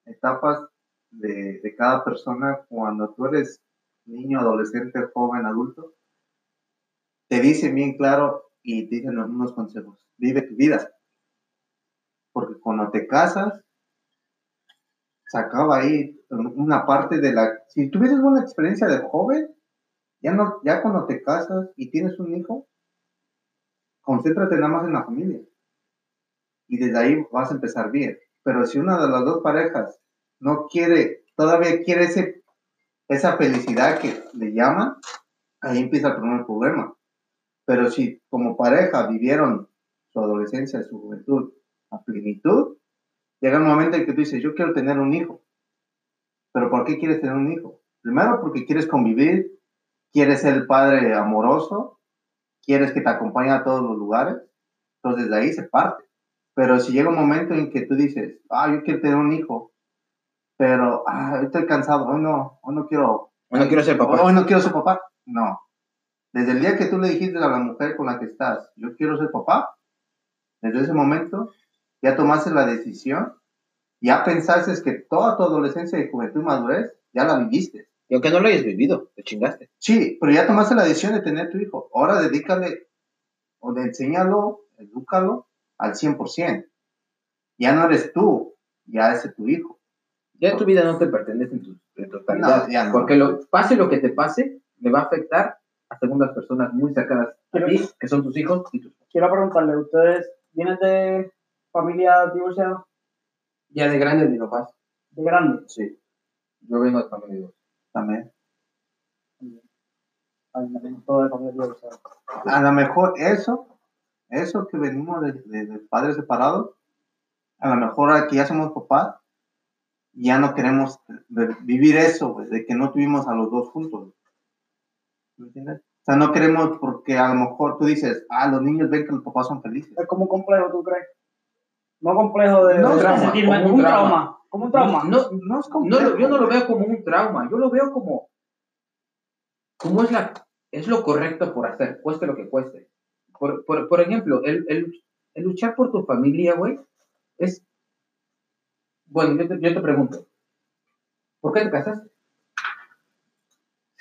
etapas de, de cada persona. Cuando tú eres niño, adolescente, joven, adulto, te dicen bien claro y te dicen unos consejos. Vive tu vida. Porque cuando te casas, se acaba ahí una parte de la... Si tuvieses una experiencia de joven, Ya, no, ya cuando te casas y tienes un hijo, concéntrate nada más en la familia. Y desde ahí vas a empezar bien. Pero si una de las dos parejas no quiere, todavía quiere ese, esa felicidad que le llaman, ahí empieza el primer problema. Pero si como pareja vivieron su adolescencia, su juventud a plenitud, llega un momento en que tú dices, yo quiero tener un hijo. Pero ¿por qué quieres tener un hijo? Primero porque quieres convivir, quieres ser el padre amoroso, quieres que te acompañe a todos los lugares. Entonces de ahí se parte. Pero si llega un momento en que tú dices, ah, yo quiero tener un hijo, pero ah, estoy cansado, hoy no, hoy no quiero, Bueno, quiero ser papá. hoy no quiero ser papá. No. Desde el día que tú le dijiste a la mujer con la que estás, yo quiero ser papá, desde ese momento ya tomaste la decisión, ya pensaste que toda tu adolescencia y juventud y madurez ya la viviste. Y aunque no lo hayas vivido, te chingaste. Sí, pero ya tomaste la decisión de tener tu hijo. Ahora dedícale o de enséñalo, edúcalo al 100%. Ya no eres tú, ya es tu hijo. Ya tu vida no te pertenece en tu, en totalidad. No, ya no. Porque lo, pase lo que te pase, le va a afectar a segundas personas muy cercanas a ti, que son tus hijos y tus Quiero preguntarle, ¿ustedes vienen de familia divorciada? Ya de grande mis papás. ¿De grande? Sí. Yo vengo de familia divorciada. También. Ay, me tengo todo de familia divorciada. A lo mejor eso, eso que venimos de, de- de padres separados, a lo mejor aquí ya somos papás, ya no queremos vivir eso, de que no tuvimos a los dos juntos. ¿Me entiendes? O sea, no queremos porque a lo mejor tú dices, ah, los niños ven que los papás son felices. ¿Es como un complejo, tú crees? No complejo de, No, de trauma, un como un trauma. trauma. Como un trauma. No, No es no lo- yo no lo veo como un trauma, yo lo veo como, como es, la, es lo correcto por hacer, cueste lo que cueste. Por, por, por ejemplo, el, el, el luchar por tu familia, güey, es... Bueno, yo te, yo te pregunto, ¿por qué te casaste?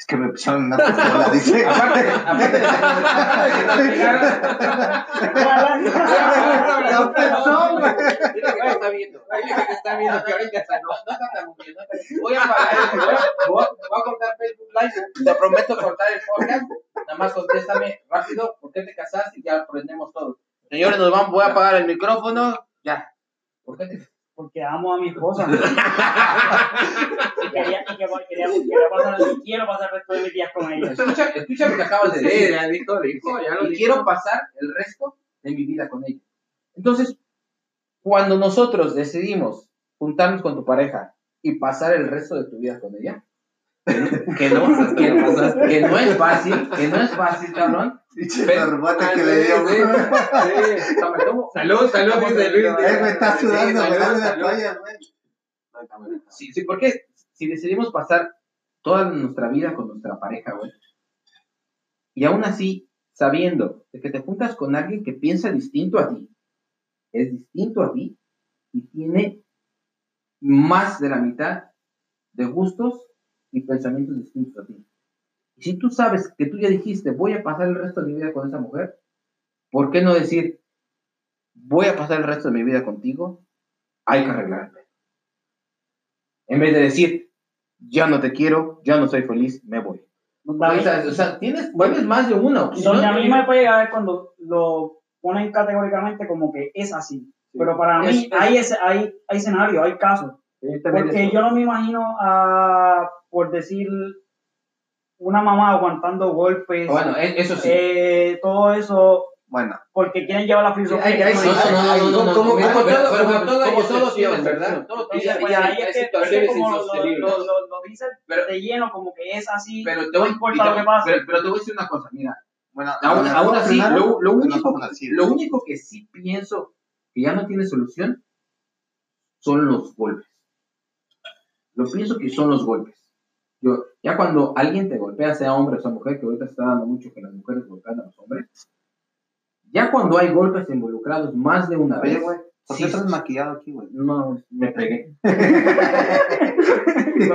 Que me pusieron una pistola, dice. Aparte, aparte pensó, güey. Me está viendo. Dile que está viendo que ahorita está. No, no está tan bien. no Voy a pagar. Voy a, cortar Facebook Live. Te prometo cortar el podcast. Nada más contéstame rápido. ¿Por qué te casaste? Y ya aprendemos todo. Señores, nos vamos. Voy a apagar el micrófono. Ya. ¿Por qué te Porque amo a mi esposa. y quería, y que- quería, quería pasar, y quiero pasar el resto de mis días con ella. Escucha, escucha lo que acabas de Sí, decir. ya dijo, dijo, ya lo y dijo. quiero pasar el resto de mi vida con ella. Entonces, cuando nosotros decidimos juntarnos con tu pareja y pasar el resto de tu vida con ella, que no, que, no- que no es fácil, que no es fácil, cabrón. Barbata que Ah, le dio, güey. sí. Salud, salud, dice Luis. Eh, me está Sí, sudando, me una salud. toalla, güey. Sí, sí, porque si decidimos pasar toda nuestra vida con nuestra pareja, güey, y aún así, sabiendo de que te juntas con alguien que piensa distinto a ti, es distinto a ti, y tiene más de la mitad de gustos y pensamientos distintos a ti. Y si tú sabes que tú ya dijiste, voy a pasar el resto de mi vida con esa mujer, ¿por qué no decir, voy a pasar el resto de mi vida contigo? Hay que arreglarme. En vez de decir, ya no te quiero, ya no soy feliz, me voy. O sea, o sea, tienes, tienes más de una opción. donde a mí me puede llegar cuando lo ponen categóricamente como que es así. Pero para mí Es- hay, ese, hay, hay escenarios, hay casos. Porque yo no me imagino a, por decir, una mamá aguantando golpes, Bueno, e- eso sí. eh, todo eso, Bueno, porque quieren llevar la filosofía. Como sí, dice. no, no, no, no, no, Como, mira, como pero- todo, pero- como pero- todo, como hay todo excepciones, tiene ¿verdad? excepción. Todo Y tiene- pues ahí hay es que, es que situaciones como lo, lo, insostenibles. lo, lo- lo dice Pero- de lleno, como que es así, Pero te voy, no importa y lo que pase. Pero, te voy a decir una cosa, mira. bueno. Aún, así, lo, único, lo único que sí pienso que ya no tiene solución son los golpes. Lo pienso que son los golpes. Yo, ya cuando alguien te golpea, sea hombre o sea mujer, que ahorita se está dando mucho que las mujeres golpean a los hombres, ya cuando hay golpes involucrados más de una Oye, vez, güey, ¿por qué sí, estás maquillado aquí, güey? no, me pegué. me,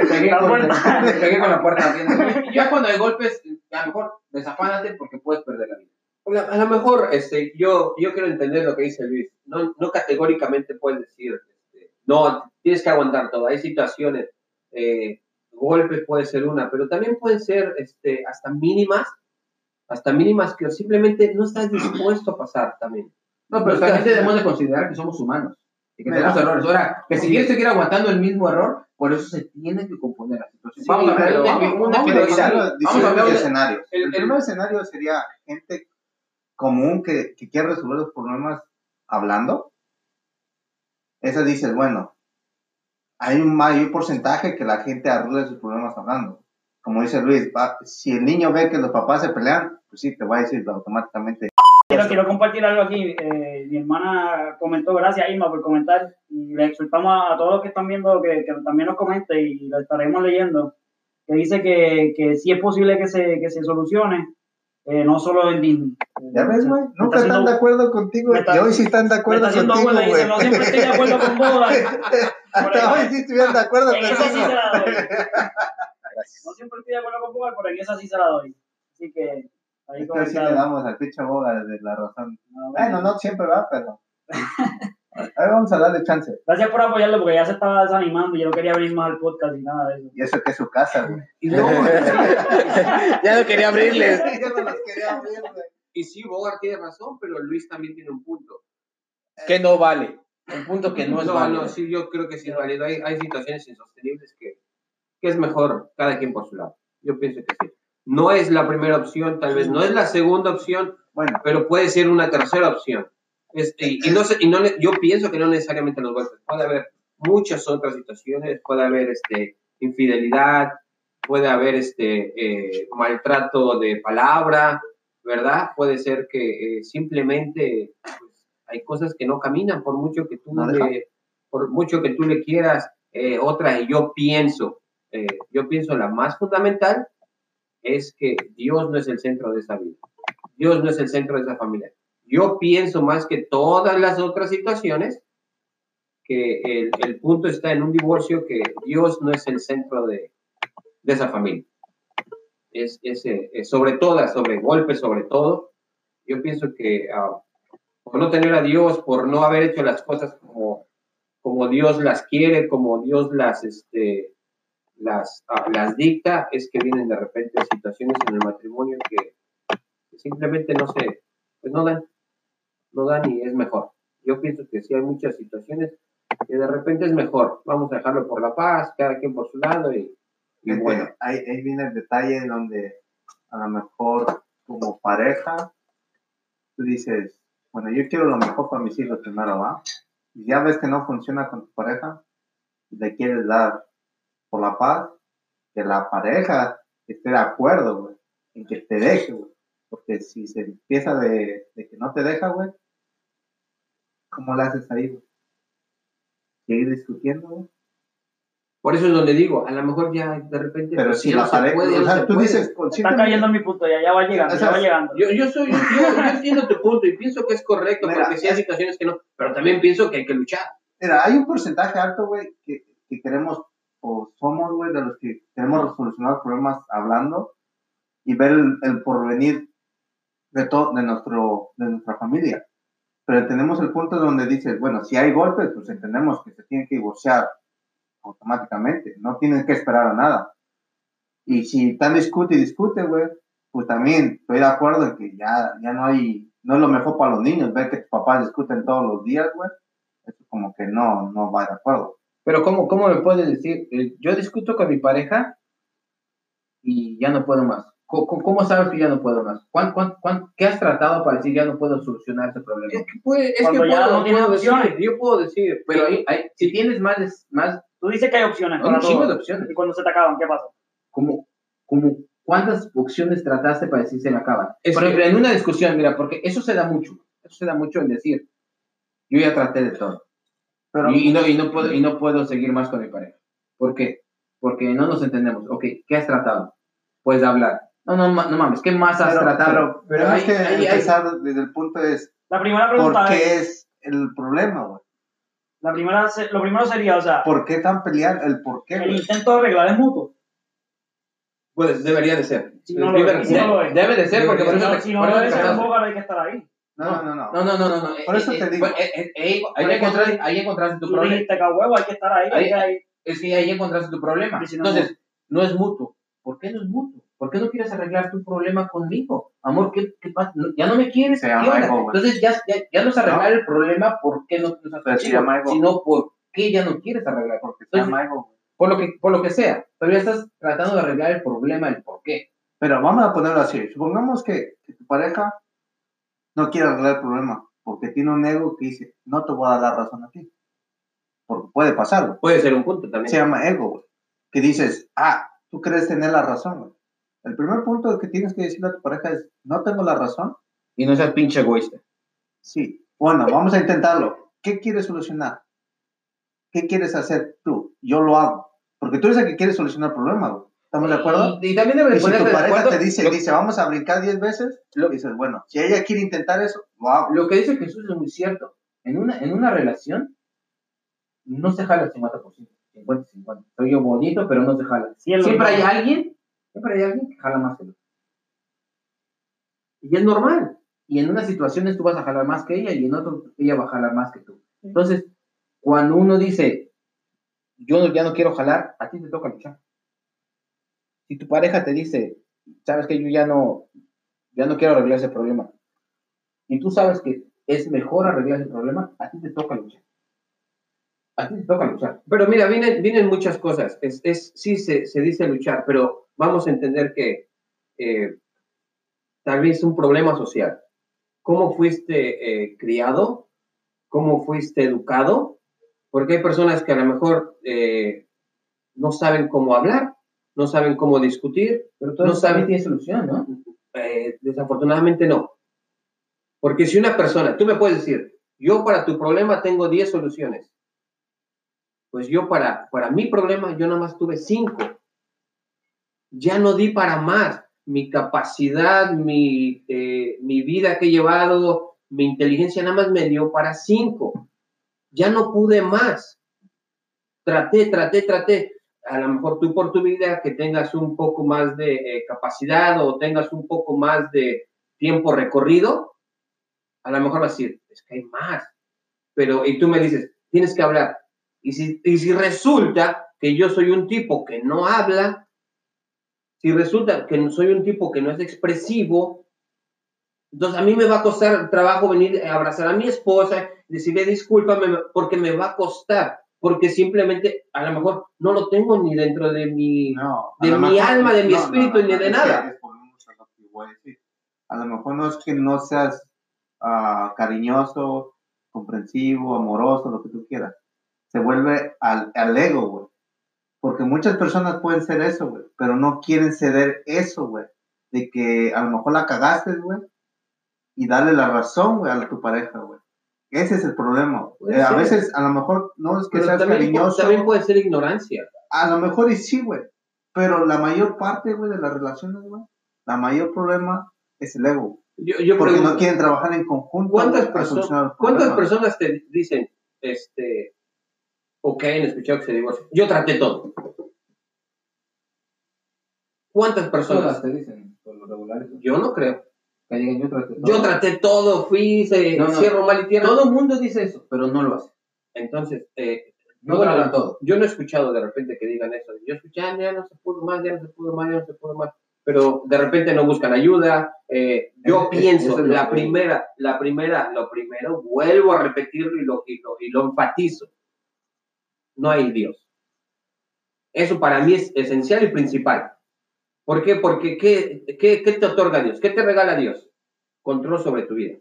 pegué La con, me pegué con la puerta abriendo. Y Ya cuando hay golpes, a lo mejor desafánate porque puedes perder la vida. A lo mejor este, yo, yo quiero entender lo que dice Luis. No, no categóricamente puedes decir, no, tienes que aguantar todo. Hay situaciones, eh, golpes puede ser una, pero también pueden ser este, hasta mínimas, hasta mínimas que simplemente no estás dispuesto a pasar también. No, pero también debemos de considerar que somos humanos y que tenemos errores. Ahora, que si quieres seguir aguantando el mismo error, por eso se tiene que componer la situación. Sí, vamos a ver, pero vamos, a hablar de- escenarios. el- El, el- primer escenario sería gente común que, que quiere resolver los problemas hablando. Esa dices, bueno, hay un mayor porcentaje que la gente arregle sus problemas hablando. Como dice Luis, si el niño ve que los papás se pelean, pues sí, te va a decir automáticamente. Quiero, quiero compartir algo aquí. Eh, mi hermana comentó, gracias Irma por comentar. Y le exhortamos a, a todos los que están viendo que, que también nos comente y lo estaremos leyendo. Que dice que, que sí es posible que se, que se solucione, eh, no solo en Disney. Ya ves, güey, nunca está están haciendo- de acuerdo contigo está- y hoy sí están de acuerdo contigo, güey. no siempre estoy de acuerdo con vos. Dani". Por Hasta hoy sí estuvieron de acuerdo En esa sí contigo. se la doy. No siempre estoy de acuerdo con vos, pero en esa sí se la doy. Así que ahí Esto sí le damos al pinche boga de la razón. No, Bueno, no siempre va, pero. Ahí vamos a darle chance. Gracias por apoyarlo porque ya se estaba desanimando y yo no quería venir más al podcast y nada de eso. Y eso que es su casa, güey. Luego, ya no quería abrirles. Yo no los quería abrir, güey. y sí, Bogart tiene razón, pero Luis también tiene un punto. Que no vale. Un punto que no es no, válido. no, sí, yo creo que sí es válido. Hay, hay situaciones insostenibles que, que es mejor cada quien por su lado. Yo pienso que sí. No es la primera opción, tal vez no es la segunda opción, Bueno, pero puede ser una tercera opción. Es- y, no, y no yo pienso que no necesariamente los golpes. Puede haber muchas otras situaciones, puede haber este, infidelidad, puede haber este, eh, maltrato de palabra, ¿verdad? Puede ser que eh, simplemente pues, hay cosas que no caminan por mucho que tú, No le, por mucho que tú le quieras. Eh, otra, y yo pienso, eh, yo pienso la más fundamental es que Dios no es el centro de esa vida. Dios no es el centro de esa familia. Yo pienso más que todas las otras situaciones que el, el punto está en un divorcio que Dios no es el centro de, de esa familia. Es, es, eh, es sobre todas, sobre golpes, sobre todo. Yo pienso que ah, por no tener a Dios, por no haber hecho las cosas como, como Dios las quiere, como Dios las, este, las, ah, las dicta, es que vienen de repente situaciones en el matrimonio que simplemente no se, pues no dan, no dan y es mejor. Yo pienso que sí hay muchas situaciones que de repente es mejor. Vamos a dejarlo por la paz, cada quien por su lado y, bueno. ahí, ahí viene el detalle en donde a lo mejor como pareja tú dices, bueno, yo quiero lo mejor para mis hijos primero, ¿va? Y ya ves que no funciona con tu pareja y le quieres dar por la paz, que la pareja esté de acuerdo, güey, en que te deje, güey. Porque si se empieza de, de que no te deja, güey, ¿cómo le haces ahí, güey? ¿Seguir discutiendo, güey? Por eso es donde digo, a lo mejor ya de repente. Pero pues, si la pareja, o sea, se tú puede. dices, Está cayendo en mi punto, ya, ya va llegando, O ya va llegando. Yo, yo, soy, yo, yo- yo entiendo tu punto y pienso que es correcto Mira, porque sí hay situaciones que no, pero también pienso que hay que luchar. Mira, hay un porcentaje alto, güey, que, que queremos, o somos, güey, de los que queremos solucionar problemas hablando y ver el, el porvenir de, todo de, nuestro, de nuestra familia. Pero tenemos el punto donde dices, bueno, si hay golpes, pues entendemos que se tienen que divorciar automáticamente, no tienen que esperar a nada. Y si están discute y discute, güey, pues también estoy de acuerdo en que ya, ya no hay, no es lo mejor para los niños, ver que tus papás discuten todos los días, güey, eso como que no, no va de acuerdo. Pero ¿cómo, cómo me puedes decir? Eh, Yo discuto con mi pareja y ya no puedo más. ¿Cómo, sabes que ya no puedo más? ¿Cuán, cuán, cuán- qué has tratado para decir ya no puedo solucionar ese problema? Es que, puede, es que Cuando ya puedo, no puedo opciones. decir, yo puedo decir, Pero si tienes más, más Tú dices que hay opciones hay un chingo de opciones. Y cuando se te acaban, ¿qué pasa? como, como ¿cuántas opciones trataste para decir se me acaban? Es Por que- ejemplo, en una discusión, mira, porque eso se da mucho, eso se da mucho en decir, yo ya traté de todo. Pero, y, y no, y, no puedo, y no puedo seguir más con mi pareja. ¿Por qué? Porque no nos entendemos. Ok, ¿qué has tratado? Puedes hablar. No, no, no mames, ¿qué más has pero, tratado? pero, pero hay hay- que hay- hay- empezar desde el punto es, La primera ¿por pregunta es, qué es el problema, güey? la primera, lo primero sería, o sea, ¿Por qué están peleando? ¿El por qué, el güey? intento de arreglar es mutuo. pues debería de ser. Si no lo primer- es, si no lo es. Debe de ser, porque por eso si no por casaste. bógaro, hay que estar ahí. No, no, no, no. No, no, no, no. no. Por eso Eh, te eh, digo. eh, ahí, Por encontraste, ahí encontraste tu Tú problema. dijiste que huevo hay que estar ahí. hay hay- Es que ahí encontraste tu problema. Y si no, Entonces, no es mutuo. ¿Por qué no es mutuo? ¿Por qué no quieres arreglar tu problema conmigo? Amor, ¿qué, qué pasa? No, ya no me quieres. Se ¿qué llama ego, güey. Entonces ya, ya, ya no es arreglar el problema por qué no quieres Pero se llama ego. sino por qué ya no quieres arreglar. Porque se Entonces, llama ego, güey. por lo que, por lo que sea, pero ya estás tratando de arreglar el problema, el por qué. Pero vamos a ponerlo así. Supongamos que, que tu pareja no quiere arreglar el problema porque tiene un ego que dice, no te voy a dar razón a ti. Porque puede pasar, güey. Puede ser un punto también. Se llama ego, güey. Que dices, ah, tú crees tener la razón, güey. El primer punto que tienes que decirle a tu pareja es, no tengo la razón. Y no seas pinche egoísta. Sí. Bueno, vamos a intentarlo. ¿Qué quieres solucionar? ¿Qué quieres hacer tú? Yo lo hago. Porque tú eres el que quiere solucionar el problema, güey. ¿Estamos de acuerdo? Y, y también debes Y si tu de pareja acuerdo. te dice, lo, dice, vamos a brincar 10 veces, Lo- dices, bueno, si ella quiere intentar eso, lo hago. lo que dice Jesús es muy cierto. En una, en una relación no se jala el 50%, 50-50. Soy yo bonito, pero no se jala. Siempre hay alguien, siempre hay alguien que jala más que otro. Y es normal. Y en unas situaciones tú vas a jalar más que ella y en otras ella va a jalar más que tú. Entonces, cuando uno dice, yo ya no quiero jalar, a ti te toca luchar. Si tu pareja te dice, sabes que yo ya no, ya no quiero arreglar ese problema, y tú sabes que es mejor arreglar ese problema, a ti te toca luchar. A ti te toca luchar. Pero mira, vienen, vienen muchas cosas. Es, es, sí, se, se dice luchar, pero vamos a entender que eh, tal vez un problema social. ¿Cómo fuiste eh, criado? ¿Cómo fuiste educado? Porque hay personas que a lo mejor eh, no saben cómo hablar, no saben cómo discutir, Pero todo No eso también sabe. tiene solución, ¿no? Desafortunadamente no. Porque si una persona, tú me puedes decir, yo para tu problema tengo 10 soluciones. Pues yo para, para mi problema, yo nada más tuve 5. Ya no di para más. Mi capacidad, mi, eh, mi vida que he llevado, mi inteligencia nada más me dio para 5. Ya no pude más. Traté, traté, traté a lo mejor tú por tu vida que tengas un poco más de eh, capacidad o tengas un poco más de tiempo recorrido, a lo mejor vas a decir, es que hay más. Pero, y tú me dices, tienes que hablar. Y si, y si resulta que yo soy un tipo que no habla, si resulta que no- soy un tipo que no es expresivo, entonces a mí me va a costar trabajo venir a abrazar a mi esposa, decirle discúlpame, porque me va a costar, porque simplemente a lo mejor no lo tengo ni dentro de mi... No, de mi mejor- alma, de mi espíritu, ni de nada. a lo mejor no es que no seas ah, cariñoso, comprensivo, amoroso, lo que tú quieras. Se vuelve al, al ego, güey. Porque muchas personas pueden ser eso, güey, pero no quieren ceder eso, güey. De que a lo mejor la cagaste, güey, y darle la razón, güey, a tu pareja, güey. Ese es el problema. Eh, a veces, a lo mejor, no es que Pero seas también, cariñoso. también puede ser ignorancia. A lo mejor y sí, güey. Pero la mayor parte, güey, de las relaciones, güey, la mayor problema es el ego. Yo, yo Porque pregunto, no quieren trabajar en conjunto. ¿cuántas, perso- los ¿cuántas personas te dicen, este, ok, han escuchado que se divorcian? Yo traté todo. ¿Cuántas Todas personas? te dicen, por lo regular. Yo no creo. Que digan, yo traté todo. Yo traté todo, fui, se, No, no. cierro mal y tierra. Todo el mundo dice eso, pero no lo hace. Entonces, eh, No bueno, lo hagan todo. Yo no he escuchado de repente que digan eso. Yo escuché, "Ah, ya no se pudo más, ya no se pudo más, ya no se pudo más. Pero de repente no buscan ayuda. Eh, yo es- pienso, la que- primera, la primera, lo primero, vuelvo a repetirlo y lo, y lo, y lo enfatizo. No hay Dios. Eso para mí es esencial y principal. ¿Por qué? Porque ¿qué, qué, qué te otorga Dios? ¿Qué te regala Dios? Control sobre tu vida.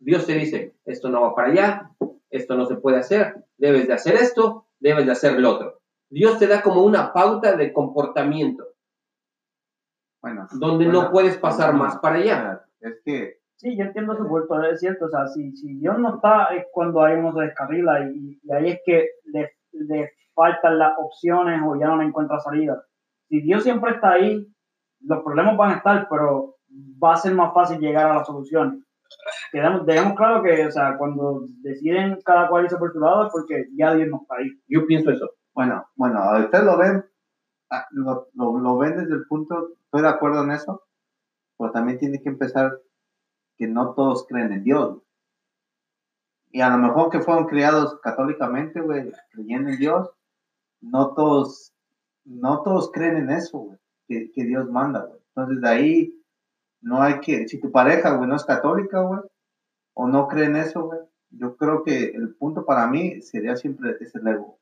Dios te dice, esto no va para allá, esto no se puede hacer, debes de hacer esto, debes de hacer lo otro. Dios te da como una pauta de comportamiento, Bueno, donde bueno, no puedes pasar bueno, más para allá. Es que, Sí, yo entiendo su punto, es cierto, o sea, si, si Dios no está es cuando ahí uno se descarrila y, y ahí es que le, le faltan las opciones o ya no le encuentra salida. Si Dios siempre está ahí, los problemas van a estar, pero va a ser más fácil llegar a las soluciones. Quedamos, dejemos claro que, o sea, cuando deciden cada cual irse por su lado es porque ya Dios no está ahí. Yo pienso eso. bueno, bueno, ustedes lo ven, ah, lo, lo, lo ven desde el punto, estoy de acuerdo en eso, pero también tiene que empezar que no todos creen en Dios. Y a lo mejor que fueron criados católicamente, güey, creyendo en Dios, no todos no todos creen en eso, güey, que, que Dios manda, güey. Entonces, de ahí no hay que, si tu pareja, güey, no es católica, güey, o no cree en eso, güey, yo creo que el punto para mí sería siempre es el ego.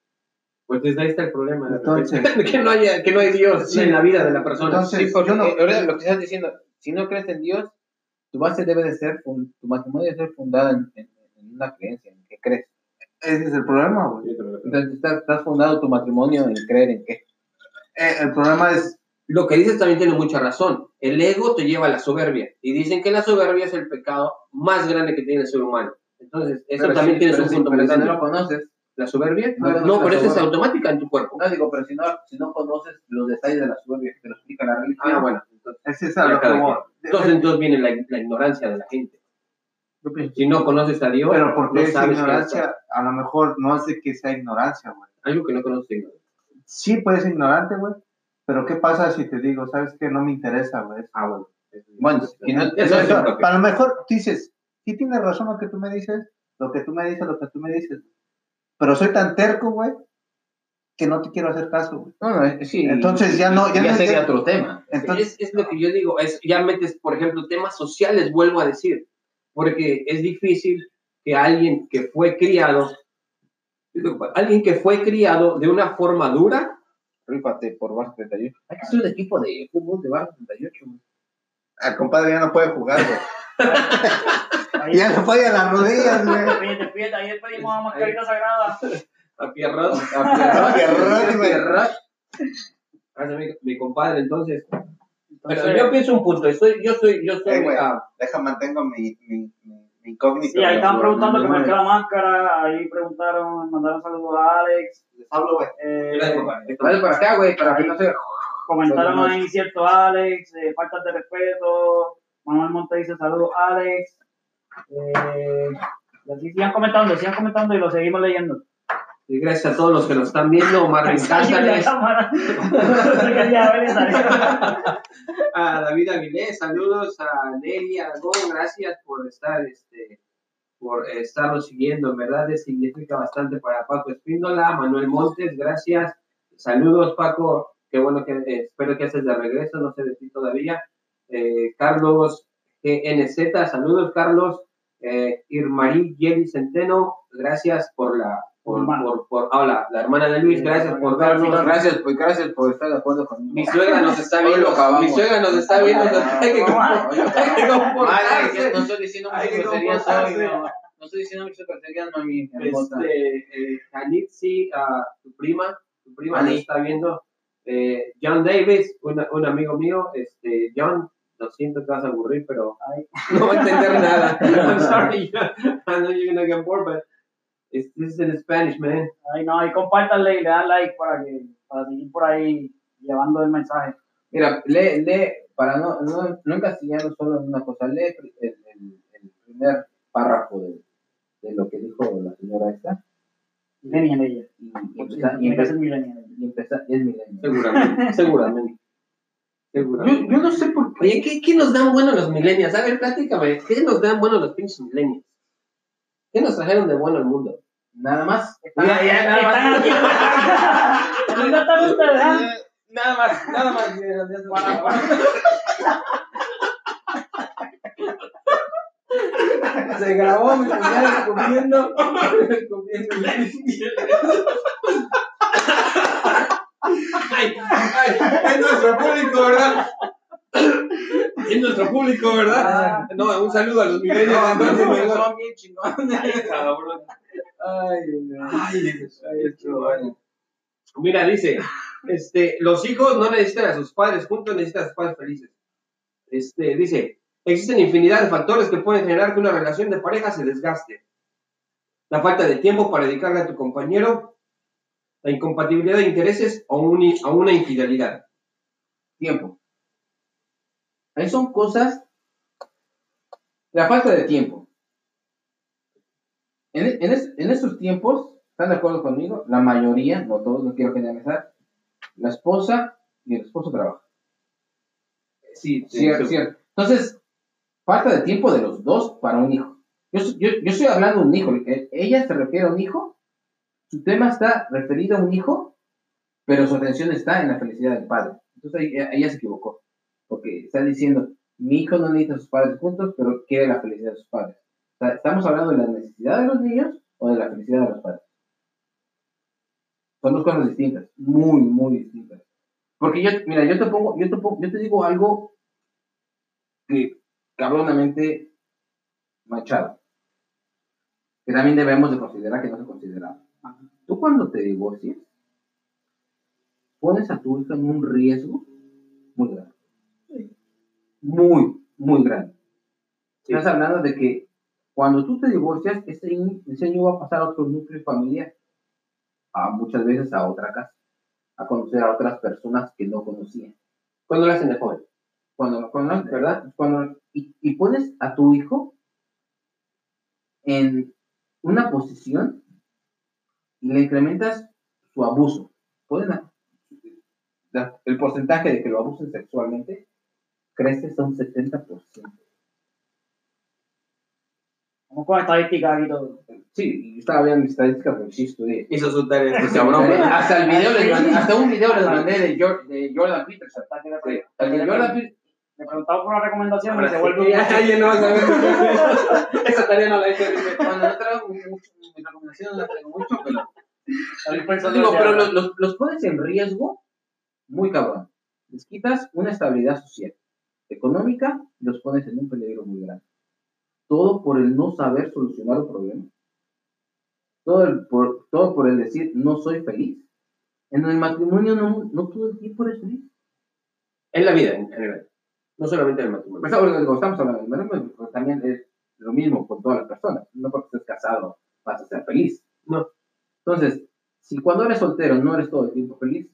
Pues desde ahí está el problema. Entonces- que, no haya, que no hay Dios Sí. en la vida de la persona. Entonces, Sí, porque yo no- ahora lo que estás diciendo, si no crees en Dios, tu base debe de ser, fun- tu matrimonio debe ser fundada en, en- en una creencia, en que crees. Ese es el problema, güey. Entonces estás, estás fundado tu matrimonio en creer en qué. Eh, el problema es, Lo que dices también tiene mucha razón. El ego te lleva a la soberbia. Y dicen que la soberbia es el pecado más grande que tiene el ser humano. Entonces, eso Pero también sí, tiene su sí, punto pero si no lo conoces, ¿La soberbia? No, No, no, la pero esa es automática en tu cuerpo. no digo, pero si no, si no conoces los detalles de la soberbia que te lo explica la religión, Ah, bueno. Entonces, es a lo voy. entonces, entonces viene la, la ignorancia de la gente. Si no conoces a Dios, Pero porque no es sabes ignorancia, a lo mejor no de que sea ignorancia, güey. Algo que no conoces. Sí puedes ser ignorante, güey, pero ¿qué pasa si te digo, sabes que no me interesa, güey? Ah, bueno. Bueno, y no- Eso es Eso, lo que- a lo mejor dices, sí tienes razón lo que tú me dices, lo que tú me dices, lo que tú me dices, pero soy tan terco, güey, que no te quiero hacer caso, güey. no, no, es- sí, Entonces ya no, ya, ya no sería ya- otro tema. entonces, es, es lo que yo digo, es, ya metes, por ejemplo, temas sociales, vuelvo a decir, porque es difícil que alguien que fue criado, alguien que fue criado de una forma dura, Rífate por Bar 38. Hay que ser un equipo de fútbol de Bar 38. güey. el compadre ya no puede jugar, güey. Ya le falla las rodillas, güey. fíjate, fíjate, ahí pedimos a Mascarita Sagrada. a Pierrot, A Pierrot, güey. hace mi, mi compadre, entonces, pero yo pienso un punto, estoy, yo soy, yo soy, Eh, güey. ah, Deja, mantengo mi, mi, mi, mi incógnito. Sí, ahí estaban preguntando que marqué la máscara, ahí preguntaron, mandaron saludos a Alex, Les hablo, güey. eh, gracias, acá, güey, para que no se. comentaron ahí cierto Alex, eh, faltas de respeto, Manuel Monte dice saludos Alex, eh, así sigan comentando, sigan comentando y lo seguimos leyendo. y gracias a todos los que nos están viendo, esa. a David Avilés, saludos a Nelly Aragón, gracias por estar, este, por estarnos siguiendo, en verdad significa bastante para Paco Espíndola, Manuel Montes, gracias, saludos Paco, qué bueno que, eh, espero que estés de regreso, no sé de ti todavía, Eh, Carlos GNZ, saludos Carlos, eh, Irmarí Yeli Centeno, gracias por la, por, Hermana. por, por, ah, la, la hermana de Luis, Sí, gracias por hermana. vernos, Gracias, pues, gracias por estar de acuerdo conmigo. mi suegra nos está viendo, mi suegra nos está viendo, Ah, hay que, lo hay que comportarse. No estoy diciendo muchas groserías hoy, no. No estoy diciendo muchas groserías, mami. hermosa. Este, eh, Janitsi, ah, tu prima, tu prima Ani. nos está viendo. Eh, John Davis, una- un amigo mío, este, John, lo siento, te vas a aburrir, pero Ay. no va a entender nada. I'm sorry, I know you're gonna get bored, but it's, this is in Spanish, man. Ay, no, ahí compártanle y le dan like para que para seguir por ahí llevando el mensaje. Mira, lee, lee, para no, no, no encasillarnos solo en una cosa, lee el, el- el primer párrafo de, de lo que dijo la señora esta. Millennial ella. Y, y y ser millennial. y empezar, y es milenio. Seguramente, seguramente. Yo, yo no sé por qué. Oye, ¿qué, ¿qué nos dan bueno los millennials? A ver, platícame, ¿qué nos dan bueno los pinches millennials? ¿Qué nos trajeron de bueno al mundo? Nada más. Están, Ya, ya, nada más. Nada más, nada más. Se grabó mi cuñado comiendo. comiendo. Ay, ay, es nuestro público, ¿verdad? Es nuestro público, ¿verdad? No, un saludo a los entonces, ¿verdad? son bien chingones. Ay. Mira, dice, este, los hijos no necesitan a sus padres juntos, necesitan a sus padres felices. Este, dice, existen infinidad de factores que pueden generar que una relación de pareja se desgaste. La falta de tiempo para dedicarle a tu compañero, la incompatibilidad de intereses o, un- o una infidelidad. Tiempo. Ahí son cosas. La falta de tiempo. En, en, es- en estos tiempos, ¿están de acuerdo conmigo? La mayoría, no todos, no quiero generalizar, la esposa y el esposo trabajan. Sí, Cierto, cierto. Entonces, falta de tiempo de los dos para un hijo. Yo, yo, yo estoy hablando de un hijo. eh, Ella se refiere a un hijo. Su tema está referido a un hijo pero su atención está en la felicidad del padre. Entonces ahí, ella se equivocó, porque está diciendo, mi hijo no necesita a sus padres juntos, pero quiere la felicidad de sus padres. ¿Estamos hablando de la necesidad de los niños o de la felicidad de los padres? Son dos cosas distintas, muy, muy distintas. Porque yo, mira, yo te pongo, yo te pongo, yo te digo algo que cabronamente machado, que también debemos de considerar que no se considera. Tú cuando te divorcias, pones a tu hijo en un riesgo muy grande. Muy, muy grande. Estás hablando de que cuando tú te divorcias, ese, ni- ese niño va a pasar a otro núcleo familiar, a muchas veces a otra casa, a conocer a otras personas que no conocía. Cuando lo hacen de joven. Cuando, cuando, ¿verdad? Cuando, y, y pones a tu hijo en una posición le incrementas su abuso. Pueden el porcentaje de que lo abusen sexualmente crece hasta un 70%. Vamos con estadísticas y todo. Sí, y estaba viendo mis estadísticas porque sí estudié. Hizo su tarea Cabrón, cabrón. hasta el video les mandé, hasta un video les mandé de, Jor- de Jordan Peterson. El de Jordan Le preguntaba por una recomendación y Ahora se sí, vuelve un ya, ya no vas a ver. Esa tarea no la hice. Cuando no traigo mucho, mi recomendación no la traigo mucho, pero digo, pero los, los, los pones en riesgo muy cabrón. Les quitas una estabilidad social, económica, y los pones en un peligro muy grande. Todo por el no saber solucionar un problema. Todo, el, por, todo por el decir, no soy feliz. En el matrimonio no, no todo el tiempo eres feliz. En la vida, en general. No solamente en el matrimonio. Pues, ahora, digo, estamos hablando del matrimonio, pero también es lo mismo con todas las personas. No porque estés casado vas a ser feliz. No. Entonces, si cuando eres soltero no eres todo el tiempo feliz,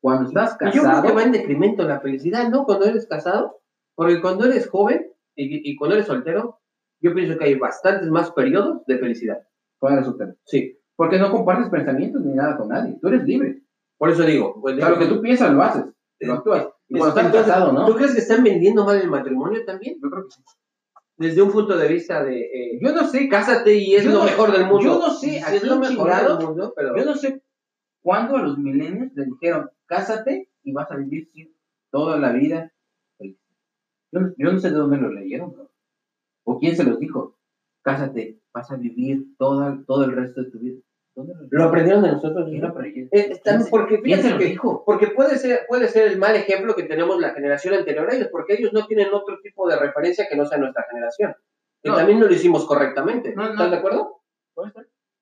cuando estás Y yo creo casado, que va en decremento la felicidad, ¿no? Cuando eres casado. Porque cuando eres joven y, y cuando eres soltero, yo pienso que hay bastantes más periodos de felicidad. cuando eres soltero. Sí. Porque no compartes pensamientos ni nada con nadie. Tú eres libre. Por eso digo. pues, O sea, lo que tú piensas lo haces, lo actúas. Entonces, casado, ¿no? ¿Tú crees que están vendiendo mal el matrimonio también? Yo creo que sí. Desde un punto de vista de eh, Yo no sé, cásate y es Yo lo no- mejor del mundo. yo no sé a es lo mejor chingados- del mundo, pero yo no sé cuándo a los milenios les dijeron, cásate y vas a vivir toda la vida. feliz". Yo, no- yo no sé de dónde lo leyeron, bro. o quién se los dijo. Cásate, vas a vivir toda, todo el resto de tu vida. ¿Dónde lo aprendieron de nosotros. Eh, están- ¿Quién se- porque ¿Quién se fíjate lo que- dijo? Porque puede ser, puede ser el mal ejemplo que tenemos la generación anterior a ellos, porque ellos no tienen otro tipo de referencia que no sea nuestra generación. Que No. también no lo hicimos correctamente. No. ¿Estás de acuerdo?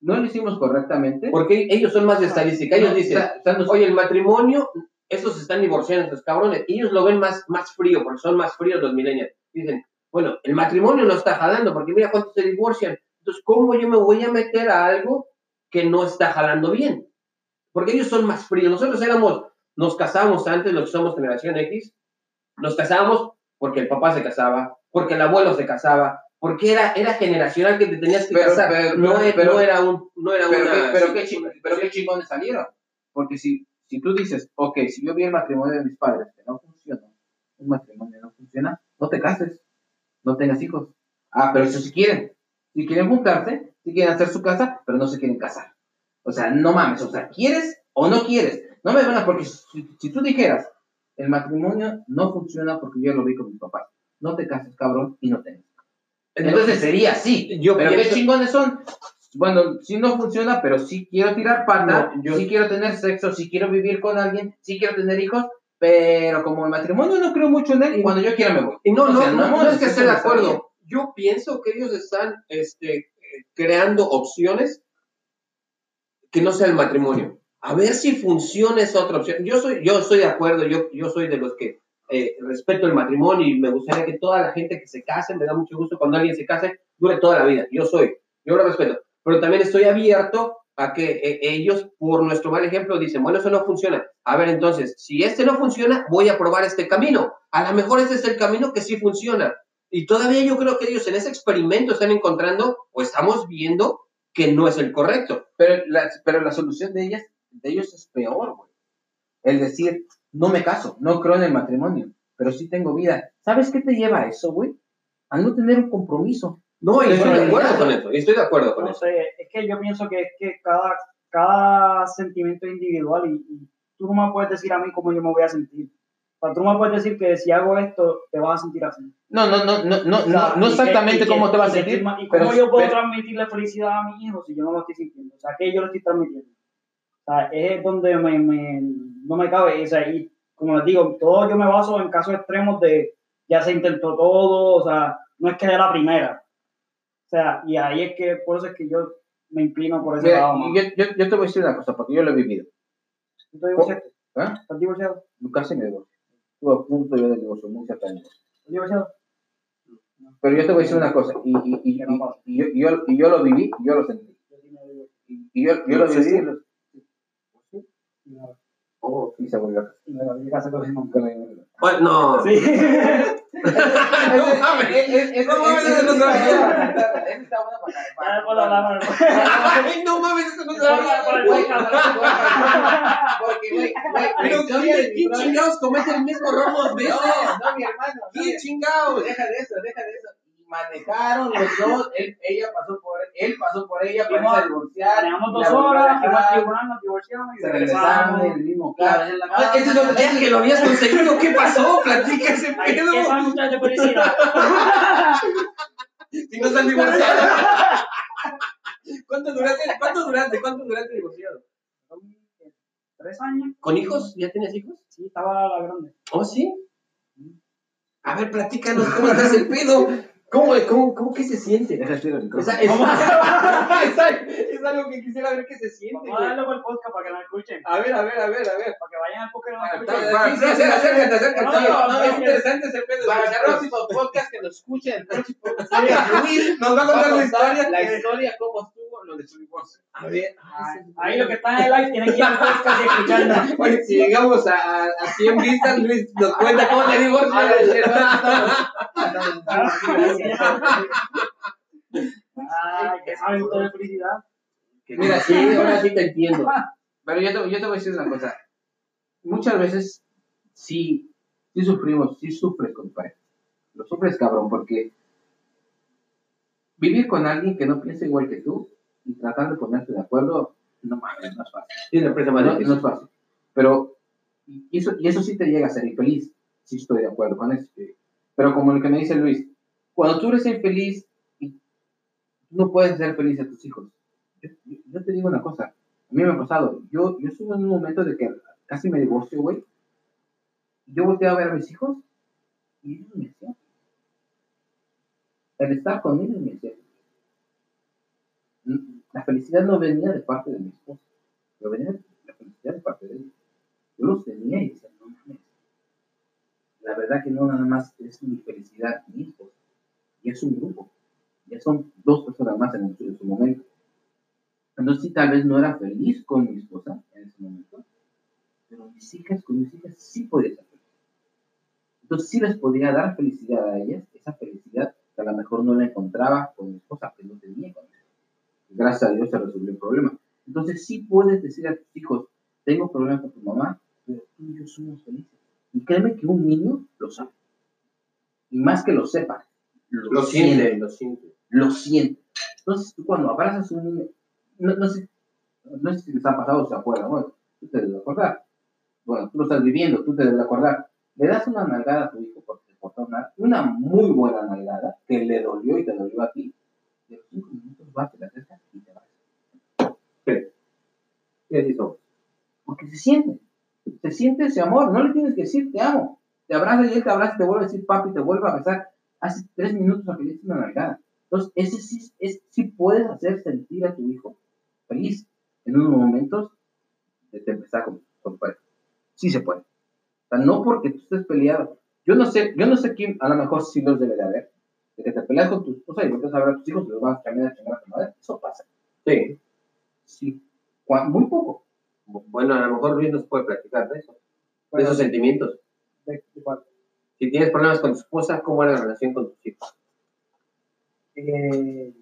No lo hicimos correctamente. Porque ellos son más de estadística. Ellos dicen, oye, el matrimonio, estos se están divorciando, estos cabrones. Ellos lo ven más, más frío, porque son más fríos los millennials. Dicen, bueno, el matrimonio no está jalando, porque mira cuántos se divorcian. Entonces, ¿cómo yo me voy a meter a algo que no está jalando bien? Porque ellos son más fríos. Nosotros éramos, nos casábamos antes, los que somos generación X, nos casábamos porque el papá se casaba, porque el abuelo se casaba, porque era, era generacional que te tenías que Pero- casar. pero- no, pero- e- no era un, no era pero, una. pero, qué ching- qué chingones salieron. Porque si, si tú dices, ok, si yo vi el matrimonio de mis padres que no funcionó, un matrimonio no funciona, no te cases, no tengas hijos. Ah, pero eso si quieren. Si quieren juntarse, si quieren hacer su casa, pero no se quieren casar. O sea, no mames, o sea, ¿quieres o no quieres? No me van porque si, si tú dijeras, el matrimonio no funciona porque yo lo vi con mis papás, no te cases, cabrón, y no tengas. Entonces sería así. Yo pero pienso- qué chingones son. Bueno, sí no funciona, pero sí quiero tirar pata, No, yo- sí quiero tener sexo, sí quiero vivir con alguien, sí quiero tener hijos, pero como el matrimonio no creo mucho en él, cuando yo quiera me voy. Y no, O no, sea, no, no, no es que esté de acuerdo. Yo pienso que ellos están este, creando opciones que no sea el matrimonio. A ver si funciona esa otra opción. Yo soy, yo estoy de acuerdo, yo, yo soy de los que eh, respeto el matrimonio y me gustaría que toda la gente que se case, me da mucho gusto cuando alguien se case, dure toda la vida. Yo soy, yo lo respeto. Pero también estoy abierto a que eh, ellos, por nuestro mal ejemplo, dicen, bueno, eso no funciona. A ver, entonces, si este no funciona, voy a probar este camino. A lo mejor este es el camino que sí funciona. Y todavía yo creo que ellos en ese experimento están encontrando o estamos viendo que no es el correcto. Pero la, pero la solución de ellas, de ellos es peor, güey. El decir, no me caso, no creo en el matrimonio, pero sí tengo vida. ¿Sabes qué te lleva a eso, güey? A no tener un compromiso. No, y estoy de acuerdo con eso. Estoy de acuerdo con No eso. sé, es que yo pienso que es que cada, cada sentimiento es individual y, y tú no me puedes decir a mí cómo yo me voy a sentir. Sea, tú no me puedes decir que si hago esto, te vas a sentir así. No, no, no, no, no, O sea, no, que- exactamente que- cómo te vas a que sentir. ma- ¿Y pero- cómo yo puedo pero- transmitirle felicidad a mi hijo si yo no lo estoy sintiendo? O sea, que yo lo estoy transmitiendo. O sea, es donde me, me- no me cabe. O sea, y como les digo, todo yo me baso en casos extremos de ya se intentó todo, o sea, no es que de la primera. O sea, y ahí es que, por eso es que yo me inclino por ese Mira, lado. más. yo, yo, yo te voy a decir una cosa, porque yo lo he vivido. ¿Tú te divorciaste? ¿eh? ¿Estás divorciado? Casi me divorcio. Estuve a punto yo de divorcio. ¿Estás divorciado? Pero yo te voy a decir una cosa, y, y, y, y, y yo, y yo, y yo lo viví, yo lo sentí. Y, yo, yo lo viví. lo- me- Oh, y se volvió. Bueno, no. Sí. No mames. No mames, eso no está bueno para-. Ay, no mames, eso no. Porque, güey, Pero ¿quién, chingados comete el mismo error dos veces? No, mi hermano. no, ¿Quién chingados? Deja de eso, deja de eso. Manejaron los dos. Él, ella pasó por él, pasó por ella para irse a divorciar. Teníamos dos horas, nos divorciamos y Se regresaron en el mismo carro. Ah, Ese no es que lo habías conseguido. ¿Qué pasó? Platica ese pedo. ¿Qué saben ustedes de felicidad? Si no se han divorciado. ¿Cuánto duraste? ¿Cuánto duraste? ¿Cuánto duraste divorciado? ¿Tres años? ¿Con hijos? ¿Ya tienes hijos? Sí, estaba la grande. ¿Oh, sí? A ver, platícanos cómo estás el pedo. ¿Cómo, cómo, cómo que se siente? Deja de decir el micrófono. Esa- es, es algo- es algo que quisiera ver que se siente. Vamos a güey. darlo por el podcast para que nos escuchen. A ver, a ver, a ver, a ver. Para que vayan al podcast y nos escuchen. para- Sí, sí, acércate, acércate. No, no, no, es interesante ese pedo. Para el próximo podcast que nos escuchen, el próximo Luis nos va a contar la historia. la historia, cómo estuvo lo de su divorcio. A ver. Ay, Ahí los que están en el live tienen que ir al podcast y escucharnos. Oye, si llegamos a, a, a 100 vistas, Luis nos cuenta cómo le divorció. Ay, ¿qué saben ustedes de felicidad? Mira, sí, ahora sí te entiendo. Pero yo te, yo te voy a decir una cosa. Muchas veces sí, sí sufrimos, sí sufres pareja. Lo sufres, cabrón, porque vivir con alguien que no piensa igual que tú y tratar de ponerte de acuerdo, no mames, no es fácil. Sí, la empresa No, no es fácil. Pero y eso, y eso sí te llega a ser infeliz. Sí estoy de acuerdo con eso. Pero como lo que me dice Luis, cuando tú eres infeliz no puedes ser feliz a tus hijos. Yo, te digo una cosa, a mí me ha pasado. Yo, yo estuve en un momento de que casi me divorcio, güey. Yo volteé a ver a mis hijos y ellos me decían. El estar con ellos me decía. La felicidad no venía de parte de mi esposa, pero venía la felicidad de parte de ellos. Yo los tenía y decía, no mames. La verdad que no nada más es mi felicidad, mi esposa. Y es un grupo. Ya son dos personas más en, su momento. Entonces sí, tal vez no era feliz con mi esposa en ese momento, pero mis hijas, con mis hijas sí podía ser feliz. Entonces sí les podía dar felicidad a ellas, esa felicidad que a lo mejor no la encontraba con mi esposa, que no tenía con mi. Gracias a Dios se resolvió el problema. Entonces sí puedes decir a tus hijos, tengo problemas con tu mamá, pero tú y yo somos felices. Y créeme que un niño lo sabe. Y más que lo sepa, lo, Lo siente, lo siente. lo siente. Entonces, tú cuando abrazas a un niño, no, no sé, no sé si les ha pasado o se acuerdan, bueno, tú te debes de acordar. Bueno, tú lo estás viviendo, tú te debes de acordar. Le das una nalgada a tu hijo porque te portó una, una muy buena nalgada que le dolió y te dolió a ti. Los cinco minutos vas, te la acercas y te vas. Y así somos. Porque se siente. Se siente ese amor. No le tienes que decir te amo. Te abraza y él te abraza y te vuelve a decir papi, te vuelve a besar. Hace tres minutos a que le una nalgada. Entonces, ese sí, es, sí puedes hacer sentir a tu hijo feliz en unos momentos de de empezar con, con pareja. Sí se puede. O sea, no porque tú estés peleado. Yo no sé, yo no sé quién, a lo mejor sí los debe de haber. De que te peleas con tu esposa y vuelves a ver a tus hijos y los vas a cambiar a chingar a tu madre. Eso pasa. Sí. Sí. Muy poco. Bueno, a lo mejor Luis nos puede platicar de eso, de esos sentimientos. ¿De- cuál? Si tienes problemas con tu esposa, ¿cómo es la relación con tus hijos? Eh,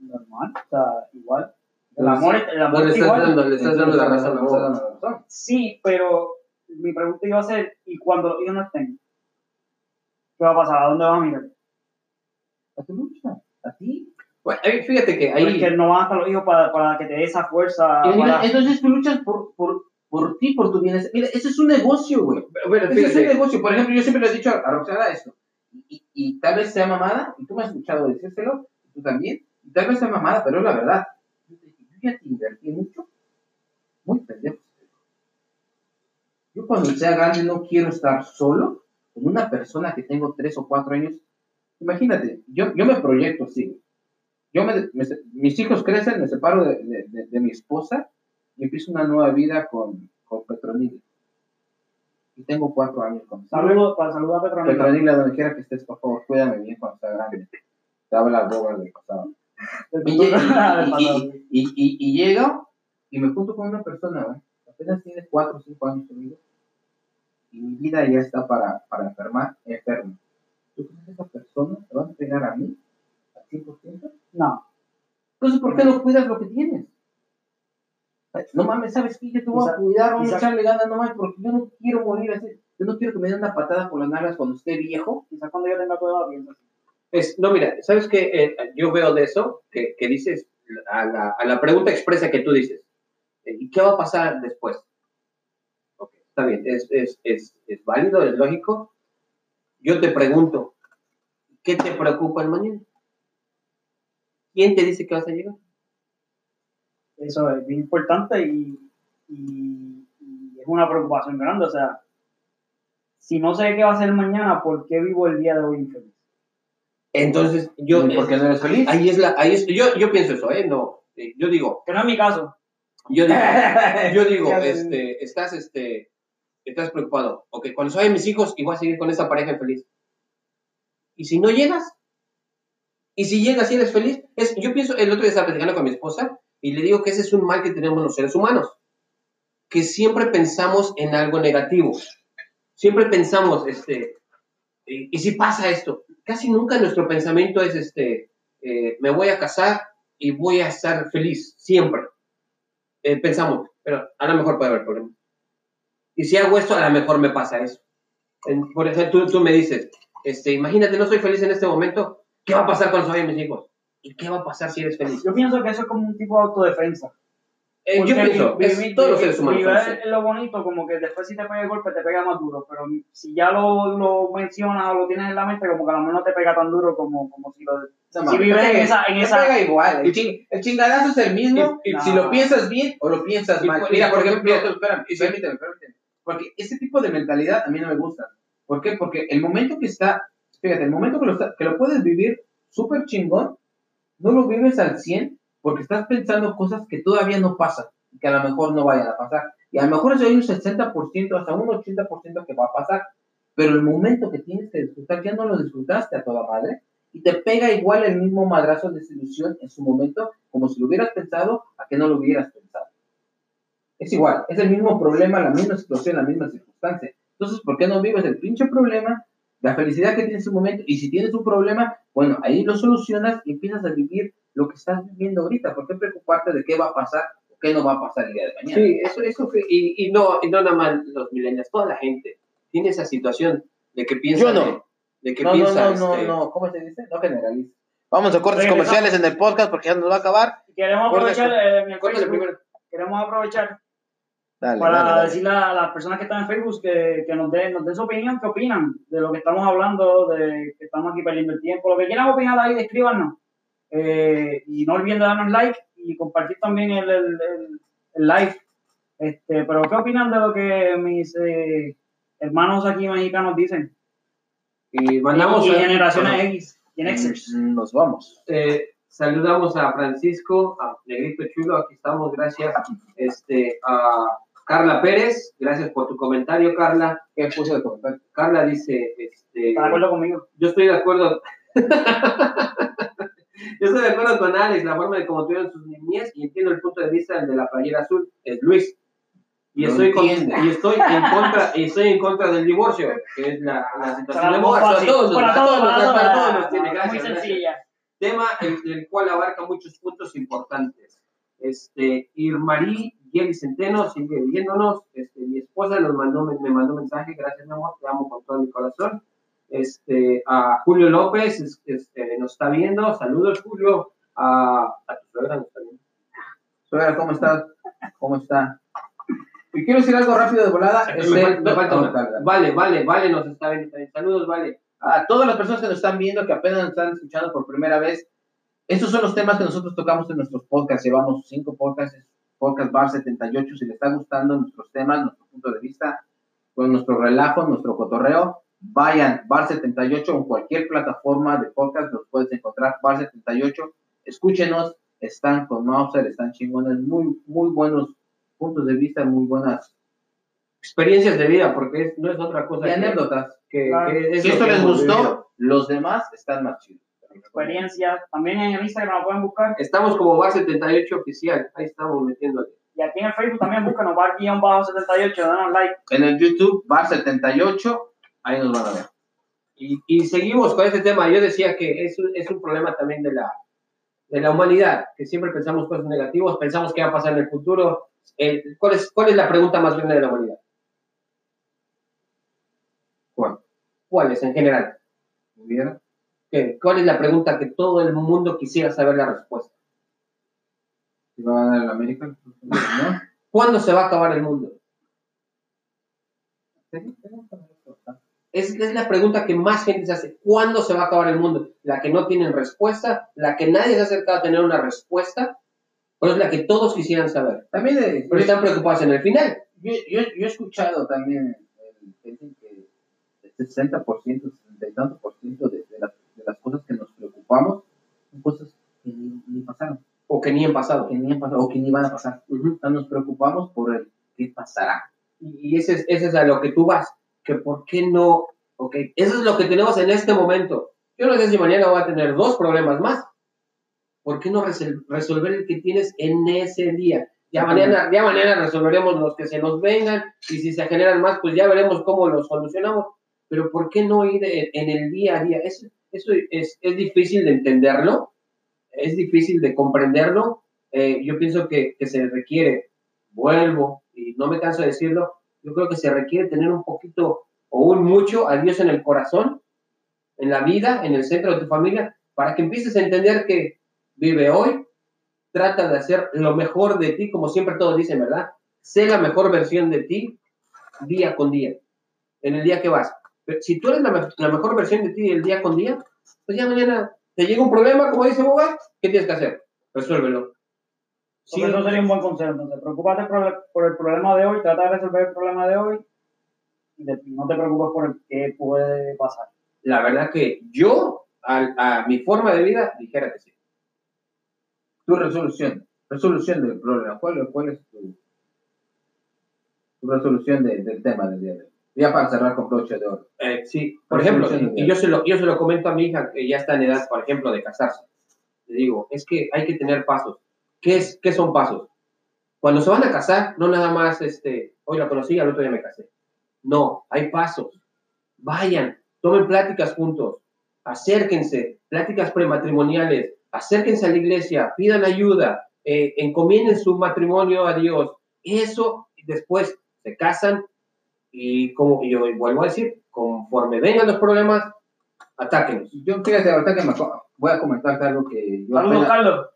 normal, o sea, igual. El amor, el amor No es estás igual. dando, le estás dando la razón. Razón. Sí, pero mi pregunta iba a ser, ¿y cuando los hijos no estén? ¿Qué va a pasar? ¿A dónde van a mirar? A tu lucha. A ti. Bueno, ahí fíjate que ahí. Porque no van a los hijos para, para que te dé esa fuerza. Y mira, para- entonces tú luchas por, por, por ti, por tu bienestar. Mira, eso es un negocio, güey. Bueno, Ese es un negocio. Por ejemplo, yo siempre le he dicho a a Roxana esto. Y, y tal vez sea mamada, y tú me has escuchado decírselo, y tú también. Y tal vez sea mamada, pero es la verdad. Yo ya te invertí mucho. Muy pendejo. Yo cuando sea grande no quiero estar solo con una persona que tengo tres o cuatro años. Imagínate, yo, yo me proyecto así. Yo me, mis hijos crecen, me separo de, de- de- de mi esposa y empiezo una nueva vida con, con Petronila. Y tengo cuatro años con Saludos, para saludar a Petronila. Petronila, donde quiera que estés, por favor, cuídame bien cuando sea grande. Te habla la boba del pasado. Y, y, y, y, y llego y me junto con una persona, apenas tiene 4 o 5 años conmigo, y mi vida ya está para, para enfermar, enfermo. ¿Tú crees que esa persona te va a entregar a mí al 100%? No, Entonces, ¿por qué no cuidas lo que tienes? No mames, ¿sabes qué? Yo te voy a cuidar, vamos a echarle ganas, no mames, porque yo no quiero morir así. Yo no quiero que me den una patada por las nalgas cuando esté viejo. quizás cuando yo tenga pienso así. es, no, mira, ¿sabes qué? Eh, yo veo de eso que, que dices, a la, a la pregunta expresa que tú dices, eh, ¿y qué va a pasar después? Ok, está bien, es, es, es, es válido, es lógico. Yo te pregunto, ¿qué te preocupa el mañana? ¿Quién te dice que vas a llegar? Eso es bien importante y, y- y es una preocupación grande. O sea, si no sé qué va a ser mañana, ¿por qué vivo el día de hoy infeliz? Entonces, yo, ¿Y por qué no eres feliz? ahí es la, ahí es, yo, yo pienso eso, ¿eh? No, eh, yo digo, Que no es mi caso. yo digo, yo digo, este, estás, este, estás preocupado. Ok, cuando soy mis hijos, y voy a seguir con esa pareja infeliz. ¿Y si no llegas? ¿Y si llegas y eres feliz? Es, yo pienso, el otro día estaba platicando con mi esposa y le digo que ese es un mal que tenemos los seres humanos. Que siempre pensamos en algo negativo. Siempre pensamos, este, ¿y, y si pasa esto? Casi nunca nuestro pensamiento es, este, eh, me voy a casar y voy a estar feliz, siempre eh, pensamos, pero a lo mejor puede haber problemas. Y si hago esto, a lo mejor me pasa eso. En- por ejemplo, tú, tú me dices, este, imagínate, no soy feliz en este momento, ¿qué va a pasar cuando vayan mis hijos? ¿Y qué va a pasar si eres feliz? Yo pienso que eso es como un tipo de autodefensa. Eh, yo pienso, vi- es- vi- todos los seres humanos vivir así. lo bonito, como que después si te pega el golpe, te pega más duro. Pero si ya lo, lo mencionas o lo tienes en la mente, como que a lo menos no te pega tan duro como, como si lo. No, si vives en esa. En esa pega igual. El, ching- el chingadazo es el mismo Y- y- si no. lo piensas bien o lo piensas Y mal. por- Mira, y por ejemplo, ejemplo- espérame, permíteme, permíteme. Porque ese tipo de mentalidad a mí no me gusta. ¿Por qué? Porque el momento que está, fíjate, el momento que lo, que lo puedes vivir súper chingón, no lo vives al 100 porque estás pensando cosas que todavía no pasan y que a lo mejor no vayan a pasar. Y a lo mejor hay un 60%, hasta un 80% que va a pasar, pero el momento que tienes que disfrutar ya no lo disfrutaste a toda madre y te pega igual el mismo madrazo de desilusión en su momento como si lo hubieras pensado a que no lo hubieras pensado. Es igual, es el mismo problema, la misma situación, la misma circunstancia. Entonces, ¿por qué no vives el pinche problema, la felicidad que tienes en su momento? Y si tienes un problema, bueno, ahí lo solucionas y empiezas a vivir lo que estás viviendo ahorita. ¿Por qué preocuparte de qué va a pasar o qué no va a pasar el día de mañana? Sí, eso, eso fue- y, y no, y no nada más los millennials, toda la gente tiene esa situación de que piensa Yo no. de, de que no, no, piensa, no, no, este, no, ¿cómo se dice? No generaliza. Vamos a cortes Regresamos. comerciales en el podcast porque ya nos va a acabar. queremos Corta aprovechar eh, queremos aprovechar Dale, para dale, dale. decirle a las personas que están en Facebook que, que nos, den, nos den su opinión, qué opinan de lo que estamos hablando, de que estamos aquí perdiendo el tiempo. Lo que quieran opinar ahí, escríbanos. Eh, y no olviden de darnos like y compartir también el, el, el- el live. Este, pero, ¿qué opinan de lo que mis eh, hermanos aquí mexicanos dicen? y mandamos y, y generaciones bueno, X, Gen Xers. Mm, Nos vamos. Eh, saludamos a Francisco, a Negrito Chulo, aquí estamos, gracias. Este, a Carla Pérez, gracias por tu comentario, Carla. ¿Qué puso de comentario? Carla dice, este, ¿Están de acuerdo conmigo? yo estoy de acuerdo. yo estoy de acuerdo con Alex, la forma de cómo tuvieron sus niñez y entiendo el punto de vista del de la playera azul, es Luis. Y Lo estoy, con- y estoy en contra y estoy en contra del divorcio, que es la, la situación de moda. Para todos, para para todos, todos, para todos. para todos nos tiene. Muy Gracias, gracias sencilla. tema el, el cual abarca muchos puntos importantes. Este, Irmarí Yeli Centeno sigue viéndonos. Este, mi esposa nos mandó, me, me mandó mensaje, gracias mi amor, te amo con todo mi corazón. Este, a Julio López es- este, nos está viendo, saludos Julio. A, a tu suegra nos está viendo. Suegra, ¿cómo estás? ¿Cómo está? Y quiero decir algo rápido de volada. Me este, falta no, dale. Vale, vale, vale, nos está viendo. está bien. Saludos, vale. A todas las personas que nos están viendo, que apenas nos están escuchando por primera vez, estos son los temas que nosotros tocamos en nuestros podcasts. Llevamos cinco podcasts, podcast Bar 78. Si les está gustando nuestros temas, nuestro punto de vista, con nuestro relajo, nuestro cotorreo, vayan Bar 78 en cualquier plataforma de podcast, los puedes encontrar Bar 78. Escúchenos, están con Mauser, están chingones, muy, muy buenos puntos de vista, muy buenas Experiencias de vida, porque es- no es otra cosa y que- anécdotas. que, Claro. que es Si esto que les gustó, vivido. los demás están más chidos. Experiencias. También en el Instagram lo pueden buscar. Estamos como Bar 78 oficial. Ahí estamos metiéndole. Y aquí en el Facebook también búscanos bar-78, danos like. En el YouTube, Bar 78, ahí nos van a ver. Y, y seguimos con este tema. Yo decía que es un, es un problema también de la, de la humanidad, que siempre pensamos cosas negativas, pensamos qué va a pasar en el futuro. Eh, ¿cuál, es, ¿Cuál es la pregunta más grande de la humanidad? ¿Cuál? ¿Cuál es en general? ¿Hubiera? ¿Qué? ¿Cuál es la pregunta que todo el mundo quisiera saber la respuesta? ¿Si va a ganar el América? ¿No? ¿Cuándo se va a acabar el mundo? Es, es la pregunta que más gente se hace. ¿Cuándo se va a acabar el mundo? La que no tienen respuesta, la que nadie se ha acercado a tener una respuesta, pero es la que todos quisieran saber. También eh, Pero están preocupados en el final. yo, yo, yo he escuchado también el- que el 60%, 60 y tanto por ciento de, de las, cosas que nos preocupamos son cosas que ni, ni pasaron, O que ni han pasado. que ni han pasado o que ni van a pasar. O sea, nos preocupamos por el qué pasará. Y y ese es, ese es a lo que tú vas. Que por qué no. Ok, eso es lo que tenemos en este momento. Yo no sé si mañana voy a tener dos problemas más. ¿Por qué no resol- resolver el que tienes en ese día? Ya mañana, ya mañana resolveremos los que se nos vengan y si se generan más, pues ya veremos cómo los solucionamos. Pero ¿por qué no ir en, en el día a día? Eso, eso es, difícil de entenderlo, es difícil de comprenderlo. Eh, yo pienso que, que se requiere, vuelvo y no me canso de decirlo, yo creo que se requiere tener un poquito o un mucho a Dios en el corazón, en la vida, en el centro de tu familia, para que empieces a entender que vive hoy, trata de hacer lo mejor de ti, como siempre todos dicen, ¿verdad? Sé la mejor versión de ti día con día, en el día que vas. Si tú eres la, me- la mejor versión de ti el día con día, pues ya mañana te llega un problema, como dice Boga, ¿qué tienes que hacer? Resuélvelo. Sí, eso sería un buen consejo. Entonces, preocúpate por el, por el problema de hoy, trata de resolver el problema de hoy y de- no te preocupes por el que puede pasar. La verdad que yo, a, a mi forma de vida, dijera que sí. Tu resolución, resolución del problema. ¿Cuál, cuál es tu, tu resolución de- del tema del día de hoy? Ya para cerrar con broche de oro. Eh, sí, por ejemplo, Resolución de y yo se, lo, yo se lo comento a mi hija que ya está en edad, por ejemplo, de casarse. Le digo, es que hay que tener pasos. ¿Qué, es, qué son pasos? Cuando se van a casar, no nada más, este, hoy la conocí, al otro día me casé. No, hay pasos. Vayan, tomen pláticas juntos, acérquense, pláticas prematrimoniales, acérquense a la iglesia, pidan ayuda, eh, encomienden su matrimonio a Dios. Eso después se casan y como yo vuelvo a decir, conforme vengan los problemas, atáquenlos. Yo fíjate, ahorita que me voy a comentarte algo que yo, Saludos, apenas, Carlos.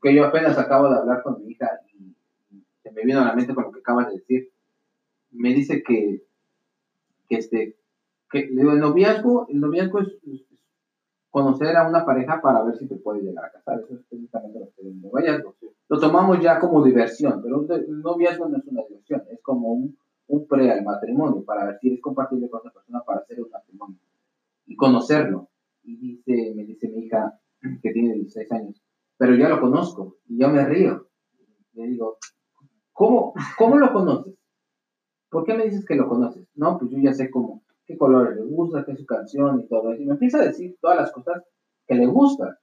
que yo apenas acabo de hablar con mi hija y se me vino a la mente con lo que acabas de decir. Me dice que, que este, que el noviazgo, el noviazgo es, es conocer a una pareja para ver si te puede llegar a casar. Eso es precisamente lo que es el noviazgo. Lo tomamos ya como diversión, pero el noviazgo no es una diversión, es como un, un pre al matrimonio, para ver si eres compatible con esa persona para hacer un matrimonio y conocerlo. Y dice, me dice mi hija, que tiene 16 años, pero ya lo conozco y yo me río. Le digo, ¿cómo, cómo lo conoces? ¿Por qué me dices que lo conoces? No, pues yo ya sé cómo, qué colores le gusta, qué es su canción y todo eso. Y me empieza a decir todas las cosas que le gustan,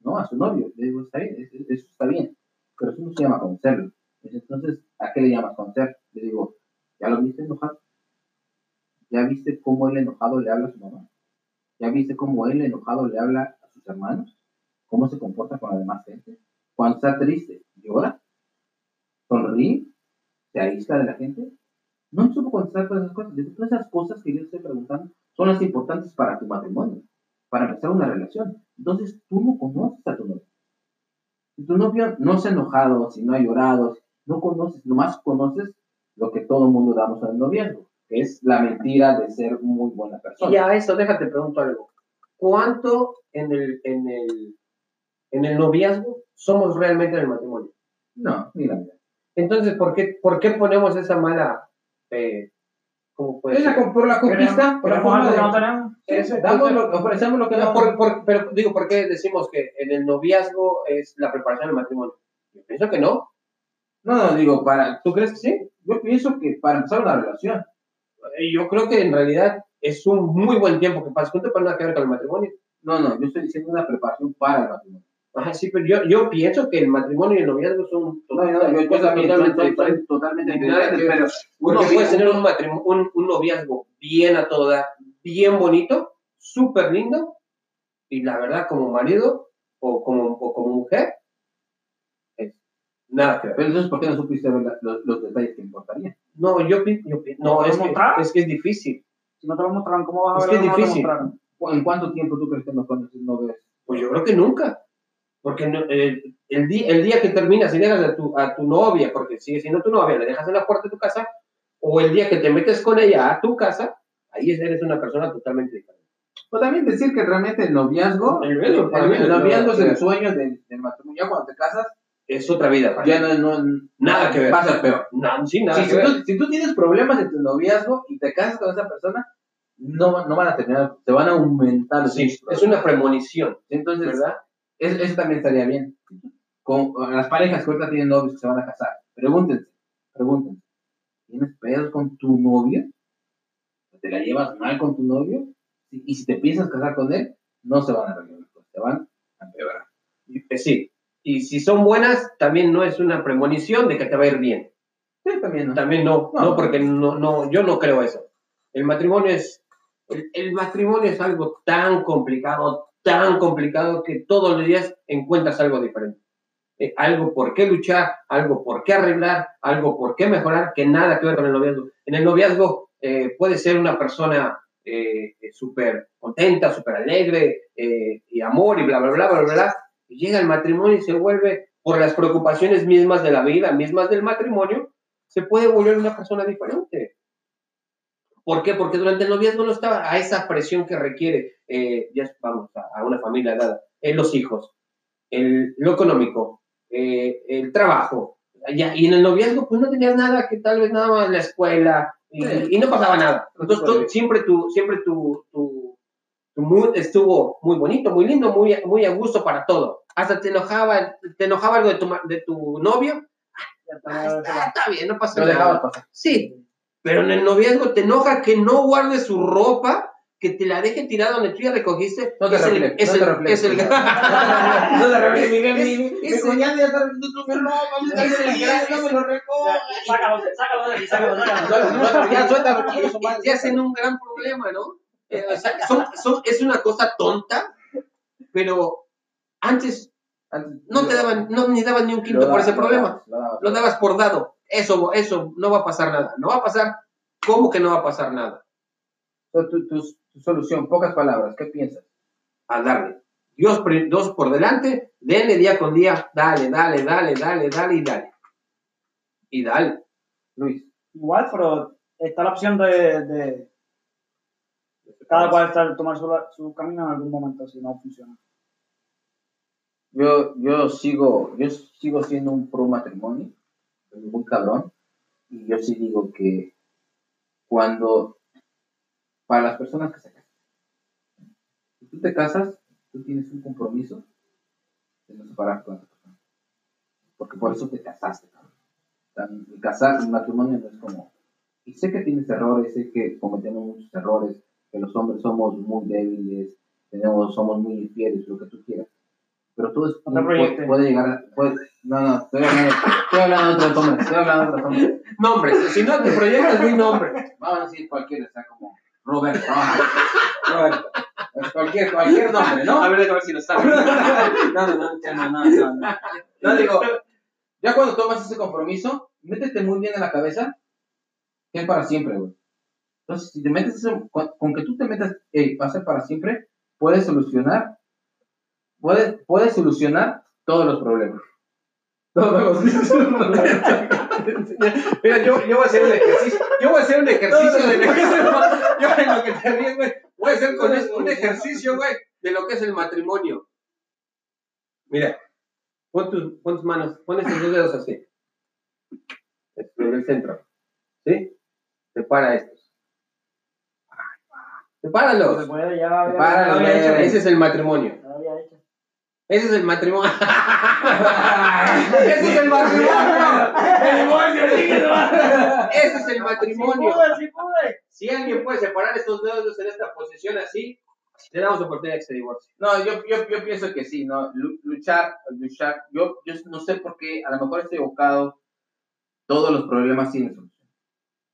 ¿no? A su novio. Le digo, está bien, es- es- eso está bien, pero eso no se llama conocerlo. Entonces, ¿a qué le llamas conocer? Le digo, ¿ya lo viste enojado? ¿Ya viste cómo él enojado le habla a su mamá? ¿Ya viste cómo él enojado le habla a sus hermanos? ¿Cómo se comporta con la demás gente? Cuando está triste, llora, sonríe, se aísla de la gente. No supo contestar todas esas cosas. Digo, todas esas cosas que yo estoy preguntando son las importantes para tu matrimonio, para empezar una relación. Entonces, tú no conoces a tu novio. Si tu novio no se ha enojado, si no ha llorado, no conoces, nomás conoces lo que todo el mundo damos en el noviazgo, que es la mentira de ser muy buena persona. Y a eso, déjate pregunto algo. ¿Cuánto en el, en el, en el noviazgo somos realmente en el matrimonio? No, mira, mira. Entonces, ¿por qué, por qué ponemos esa mala, eh, ¿cómo puede Es la ser? con- por la conquista, por la ¿Queremos forma de... Eso, damos lo- ofrecemos lo que No, damos. por- por- pero digo, ¿por qué decimos que en el noviazgo es la preparación del matrimonio? Yo pienso que no. No, no, digo, para, ¿tú crees que sí? Yo pienso que para empezar una relación. Eh, Yo creo que en realidad es un muy buen tiempo que pasas juntos para nada que ver con el matrimonio. No, no, yo estoy diciendo una preparación para el matrimonio. Ajá, sí, pero yo, yo pienso que el matrimonio y el noviazgo son totalmente totalmente diferentes, pero Uno puede tener un, matrimonio, un, un noviazgo bien a toda, bien bonito, súper lindo, y la verdad, como marido o como, o como mujer, nada que ver. Pero entonces, ¿por qué no supiste ver la- los, los detalles que importarían? No, yo, yo pi- no, es que, ¿Mostrar? es que es difícil. Si no te lo mostraron, ¿cómo vas a Es ver es que no te difícil. mostraron? ¿En cuánto tiempo tú crees que no conoces, no ves? Pues yo creo que nunca. Porque no- el, el, día, el día que terminas y dejas a tu, a tu novia, porque sigue siendo tu novia, la dejas en la puerta de tu casa, o el día que te metes con ella a tu casa, ahí eres una persona totalmente diferente. Pues también decir que realmente el noviazgo, El el, el no, noviazgo es no, el no. sueño del, del matrimonio. Cuando te casas, Es otra vida. para ya no, no Nada que ver. va a ser peor. No, sí, nada Si, que si ver. tú, si tú tienes problemas en tu noviazgo y te casas con esa persona, no, no van a terminar, te van a aumentar Sí, es una premonición, Entonces, ¿verdad? es- eso también estaría bien. Con, con las parejas que ahorita tienen novios que se van a casar, pregúntense, pregúntense, ¿tienes pedos con tu novio? ¿Te la llevas mal con tu novio? Y, y si te piensas casar con él, no se van a arreglar, te van a empeorar. Eh, Sí. Y si son buenas, también no es una premonición de que te va a ir bien. Sí, también, ¿no? También no, No. no, porque no, no, yo no creo eso. El matrimonio es, el, el matrimonio es algo tan complicado, tan complicado que todos los días encuentras algo diferente. Eh, algo por qué luchar, algo por qué arreglar, algo por qué mejorar, que nada que ver con el noviazgo. En el noviazgo eh, puede ser una persona eh, eh, súper contenta, súper alegre, eh, y amor, y bla, bla, bla, bla, bla, bla. Llega el matrimonio y se vuelve, por las preocupaciones mismas de la vida, mismas del matrimonio, se puede volver una persona diferente. ¿Por qué? Porque durante el noviazgo no estaba a esa presión que requiere, eh, ya vamos, a, una familia dada, eh, los hijos, el, lo económico, eh, el trabajo. Ya, y en el noviazgo, pues no tenías nada, que tal vez nada más la escuela, y, Sí. y no pasaba nada. Entonces, tú- siempre tu, siempre tu, tu, mood estuvo muy bonito, muy lindo, muy, muy a gusto para todo. Hasta te enojaba, te enojaba algo de tu, ma- de tu novio, Ah, está, está bien, no pasa nada. pasar. Sí, pero en el noviazgo te enoja que no guarde su ropa, que te la deje tirada donde tú ya recogiste. No te es el, es no el, te reflejes. es el, No te reflejes, Miguel, mi- cuñado ya está me está diciendo, no me lo recoge. Sácalo, sácalo de aquí, sácalo. Suéltalo, Ya, suéltalo, porque eso y mal. te hacen un gran problema, ¿no? O sea, son- son- es una cosa tonta, pero antes no te daban, no ni daban ni un quinto por ese problema. lo dabas. Lo dabas por dado. Eso, eso, no va a pasar nada. No va a pasar, ¿cómo que no va a pasar nada? So, tu, tu, tu solución, pocas palabras, ¿qué piensas? a darle. Dios, dos por delante, denle día con día, dale, dale, dale, dale, dale y dale. Y dale. Luis. Igual, pero está la opción de, de cada cual estar, tomar su, su camino en algún momento si no funciona. Yo, yo sigo, yo sigo siendo un pro matrimonio, muy cabrón, y yo sí digo que cuando, para las personas que se casan, si tú te casas, tú tienes un compromiso de no separarte con persona, porque por eso te casaste, cabrón. Casar, el matrimonio no es como, y sé que tienes errores, sé que cometemos muchos errores, que los hombres somos muy débiles, tenemos, somos muy infieles, lo que tú quieras. Pero es, No te puede, proyectes. puede llegar a, puede- no, no, estoy hablando, estoy hablando de otros hombres, estoy hablando de otros hombres. Nombres, si no te proyectas, di nombre. Vamos a decir cualquiera, o sea, como Roberto, ah, Roberto, pues cualquier, cualquier nombre, ¿no? A ver, a ver si lo sabes. No, no, no, no, no, no, no. No, digo, ya cuando tomas ese compromiso, métete muy bien en la cabeza que es para siempre, güey. Entonces, si te metes eso, con, que tú te metas, a ser para siempre, puedes solucionar, puedes, puedes solucionar todos los problemas. Todos los. Mira, yo, yo voy a hacer un ejercicio. Yo voy a hacer un ejercicio de el Yo lo que te ríes, güey. Voy a hacer con esto un ejercicio, güey, de lo que es el matrimonio. Mira, pon tus, pon tus manos, pon estos dos dedos así. En el centro. ¿Sí? Separa estos. Se Sepáralos. puede, ya ya hecho. Ese es el matrimonio. Ese es el matrimonio. Ese es el matrimonio. El divorcio, Ese es el Sí matrimonio. pude, sí pude. Si alguien puede separar estos dedos en esta posición así, le damos oportunidad de que se divorcie. No, yo, yo, yo pienso que sí, ¿no? Lu- Luchar, luchar. Yo, yo no sé por qué, a lo mejor estoy equivocado. Todos los problemas tienen solución.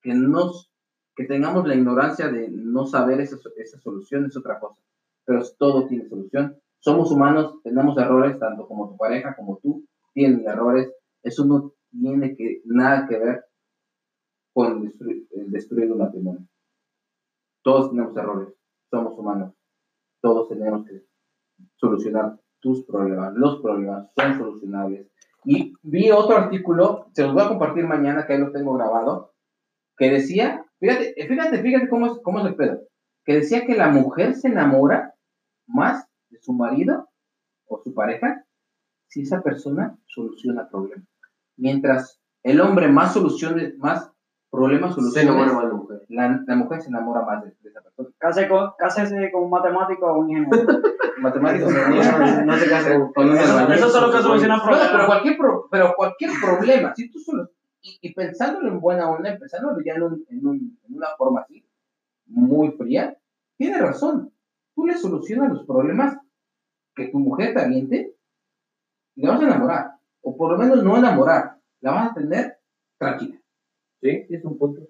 Que, nos, que tengamos la ignorancia de no saber esa, esa solución es otra cosa. Pero todo tiene solución. Somos humanos, tenemos errores, tanto como tu pareja como tú tienen errores. Eso no tiene que, nada que ver con destruir, el destruir un matrimonio. Todos tenemos errores, somos humanos todos tenemos que solucionar tus problemas. Los problemas son solucionables. Y vi otro artículo, se los voy a compartir mañana, que ahí lo tengo grabado, que decía, fíjate, fíjate, fíjate cómo es, cómo es el pedo, que decía que la mujer se enamora más de su marido o su pareja si esa persona soluciona problemas. Mientras el hombre más soluciones, más problemas Se soluciona, enamora más la mujer. la, la mujer se enamora más de, de esa persona. Cásese con, cásese con un matemático o un ingeniero. matemáticos no, no, no se casan con un albañil. Eso son los que solucionan No, problemas. pero cualquier, pro- pero cualquier problema, si tú solo, y, y pensándolo en buena onda, pensándolo ya en, un- en un- en una forma así, muy fría, tiene razón. Tú le solucionas los problemas que tu mujer te aviente y la vas a enamorar. O por lo menos no enamorar, la vas a tener tranquila. ¿Sí? Es un punto.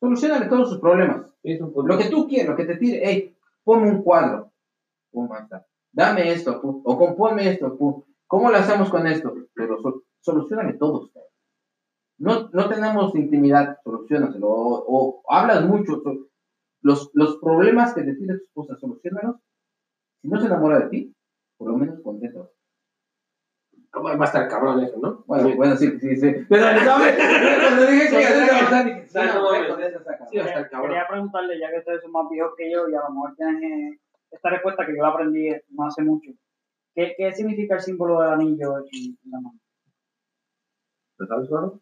Solucionale todos sus problemas. Es un punto. Lo que tú quieras, lo que te tire, hey, ponme un cuadro. Pum. Dame esto, pum. o compónme esto, pum. ¿Cómo lo hacemos con esto? Pero sol- solucioname todos. cabrón. No, no tenemos intimidad, solucionaselo. O, o hablas mucho. los, los problemas que te tire tu esposa, solucionalos. Si no se enamora de ti, por lo menos contento. Va a estar cabrón eso, ¿no? Bueno, bueno, sí, sí, sí. Cuando dije que Sí, iba a ser sí, cabrón, sí, dije, sí, no, no. Sí, va a estar cabrón. quería preguntarle, ya que ustedes son más viejos que yo y a lo mejor tienen eh, esta respuesta que yo la aprendí no hace mucho. ¿Qué, qué significa el símbolo del anillo en en la mano? ¿Lo sabes, Eduardo?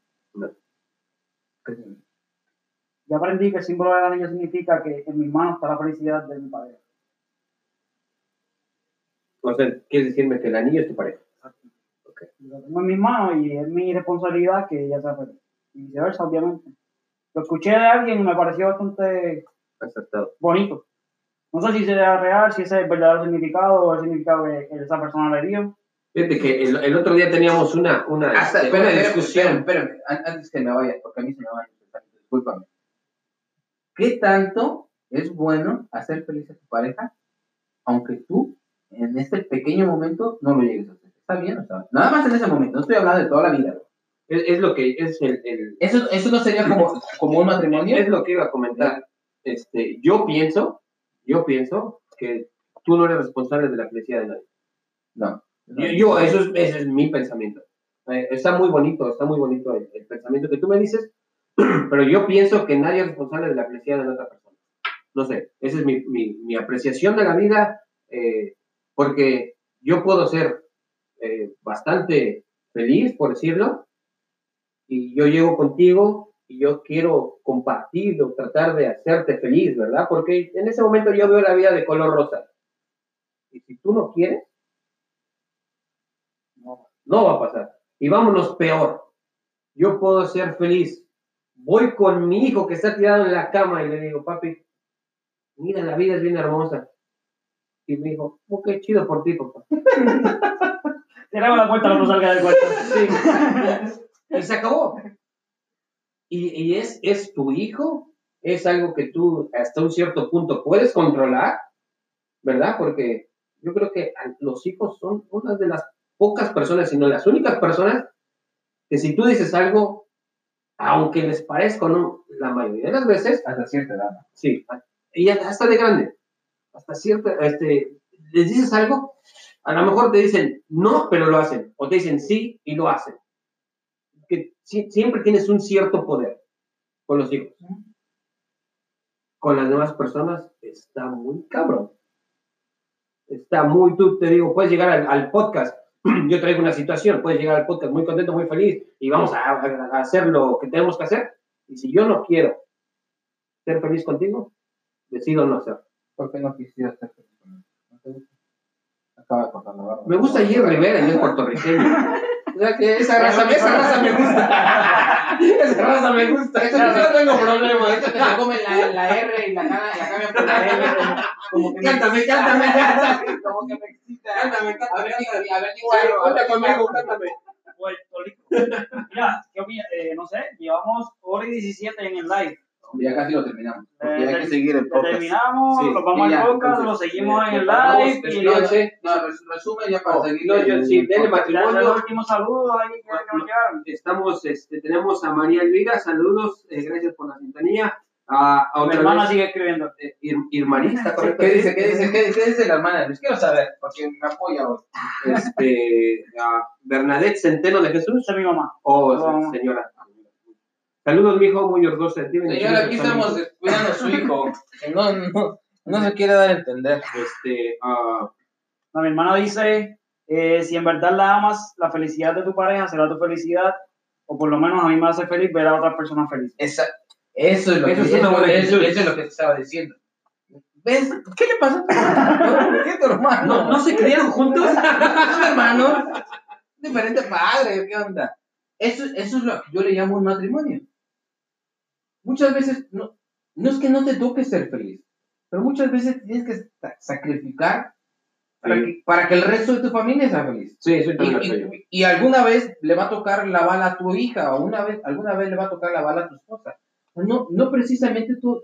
Yo aprendí que el símbolo del anillo significa que en mis manos está la felicidad de mi pareja. O sea, quieres decirme que el anillo es tu pareja. Lo tengo en mis manos y es mi responsabilidad que ella sea feliz. Y viceversa, obviamente. Lo escuché de alguien y me pareció bastante Acertado. bonito. No sé si sea real, si ese es el verdadero significado o el significado que esa persona le dio. Fíjate que el, el otro día teníamos una, una, Hasta, este, una espérame, discusión. espérame, espérame, an- antes que me vaya, porque a mí se me va a discúlpame. ¿Qué tanto es bueno hacer feliz a tu pareja, aunque tú en este pequeño momento no lo llegues a hacer? ¿Está bien o mal? Nada más en ese momento, no estoy hablando de toda la vida. Es, es lo que es el, el- Eso, eso no sería como, como un matrimonio. es lo que iba a comentar. Este, yo pienso, yo pienso que tú no eres responsable de la felicidad de nadie. No. Yo, eso es, ese es mi pensamiento. Eh, está muy bonito, está muy bonito el, el pensamiento que tú me dices, pero yo pienso que nadie es responsable de la felicidad de la otra persona. No sé, esa es mi, mi, mi apreciación de la vida, eh, porque yo puedo ser eh, bastante feliz, por decirlo, y yo llego contigo y yo quiero compartir o tratar de hacerte feliz, ¿verdad? Porque en ese momento yo veo la vida de color rosa. Y si tú no quieres, no, va a pasar. Y vámonos peor. Yo puedo ser feliz. Voy con mi hijo que está tirado en la cama y le digo, papi, mira, la vida es bien hermosa. Y me dijo, ok, chido por ti, papá. Cerramos la puerta, no salga del cuarto. Sí. y se acabó. Y, y es, es tu hijo, es algo que tú hasta un cierto punto puedes controlar, ¿verdad? Porque yo creo que los hijos son una de las pocas personas, si no las únicas personas, que si tú dices algo, aunque les parezca o no, la mayoría de las veces, Hasta cierta edad. sí, y hasta de grande, hasta cierta, este, les dices algo, A lo mejor te dicen no, pero lo hacen. O te dicen sí y lo hacen. Que si- siempre tienes un cierto poder con los hijos. Con las demás personas está muy cabrón. Está muy, tú te digo, puedes llegar al, al podcast. Yo traigo una situación, puedes llegar al podcast muy contento, muy feliz y vamos a, a- hacer lo que tenemos que hacer. Y si yo no quiero ser feliz contigo, decido no hacerlo. ¿Por qué no quisiera estar feliz con él? ¿No te gusta? Acaba de cortar la barba. Me gusta Jerry Rivera, yo es puertorriqueño. Que esa raza, esa raza me gusta. esa raza me gusta. Eso no tengo problema. Esto que se come la, la R y la, cara- la cambian por la L. como- Como que me Cántame, cántame, cántame. Como que me excita. Cántame, cántame. A ver, Bueno, a ver, cuenta conmigo, cántame. Puerto Rico. Mira, ¿qué opina? Eh, no sé, llevamos hora y 17 en el live. Ya casi lo terminamos. Porque Eh, hay que seguir el Lo podcast. terminamos, Sí, nos vamos al podcast, lo seguimos eh, en el live. y-. No, res- resumen ya para Oh, seguir. no, yo el- sí, el ya matrimonio. los últimos saludos ahí que, llegaron. Estamos, este, tenemos a María Elvira, saludos, eh, gracias por la sintonía. A, a Mi hermana vez, sigue escribiendo. eh, Ir- Irmarista, correcto. ¿Qué dice? ¿Qué dice? ¿Qué, qué dice la hermana? Les quiero saber, porque me apoya hoy. Este, a Bernadette Centeno de Jesús. Esa es mi mamá. Oh, Vamos. señora. Saludos, mijo, muy orgulloso de ti. Señora, aquí estamos cuidando a su hijo. que No, no, no se quiere dar a entender. Este, ah, No, mi hermana dice, eh, si en verdad la amas, la felicidad de tu pareja será tu felicidad, o por lo menos a mí me hace feliz ver a otras personas felices. Esa, eso es lo Eso que es eso, eso es lo que te estaba diciendo. ¿Ves? ¿Qué le pasó a tu hermano? ¿Por qué tu hermano? ¿no, ¿No se criaron juntos? ¿Son hermanos? Diferente padre, ¿qué onda? Eso, eso es lo que yo le llamo un matrimonio. Muchas veces, no, no es que no te toque ser feliz, pero muchas veces tienes que sa- sacrificar para, Sí. que, para que el resto de tu familia sea feliz. Sí, soy Y, y- y alguna vez le va a tocar la bala a tu hija, o una vez, alguna vez le va a tocar la bala a tu esposa. No, no precisamente tú.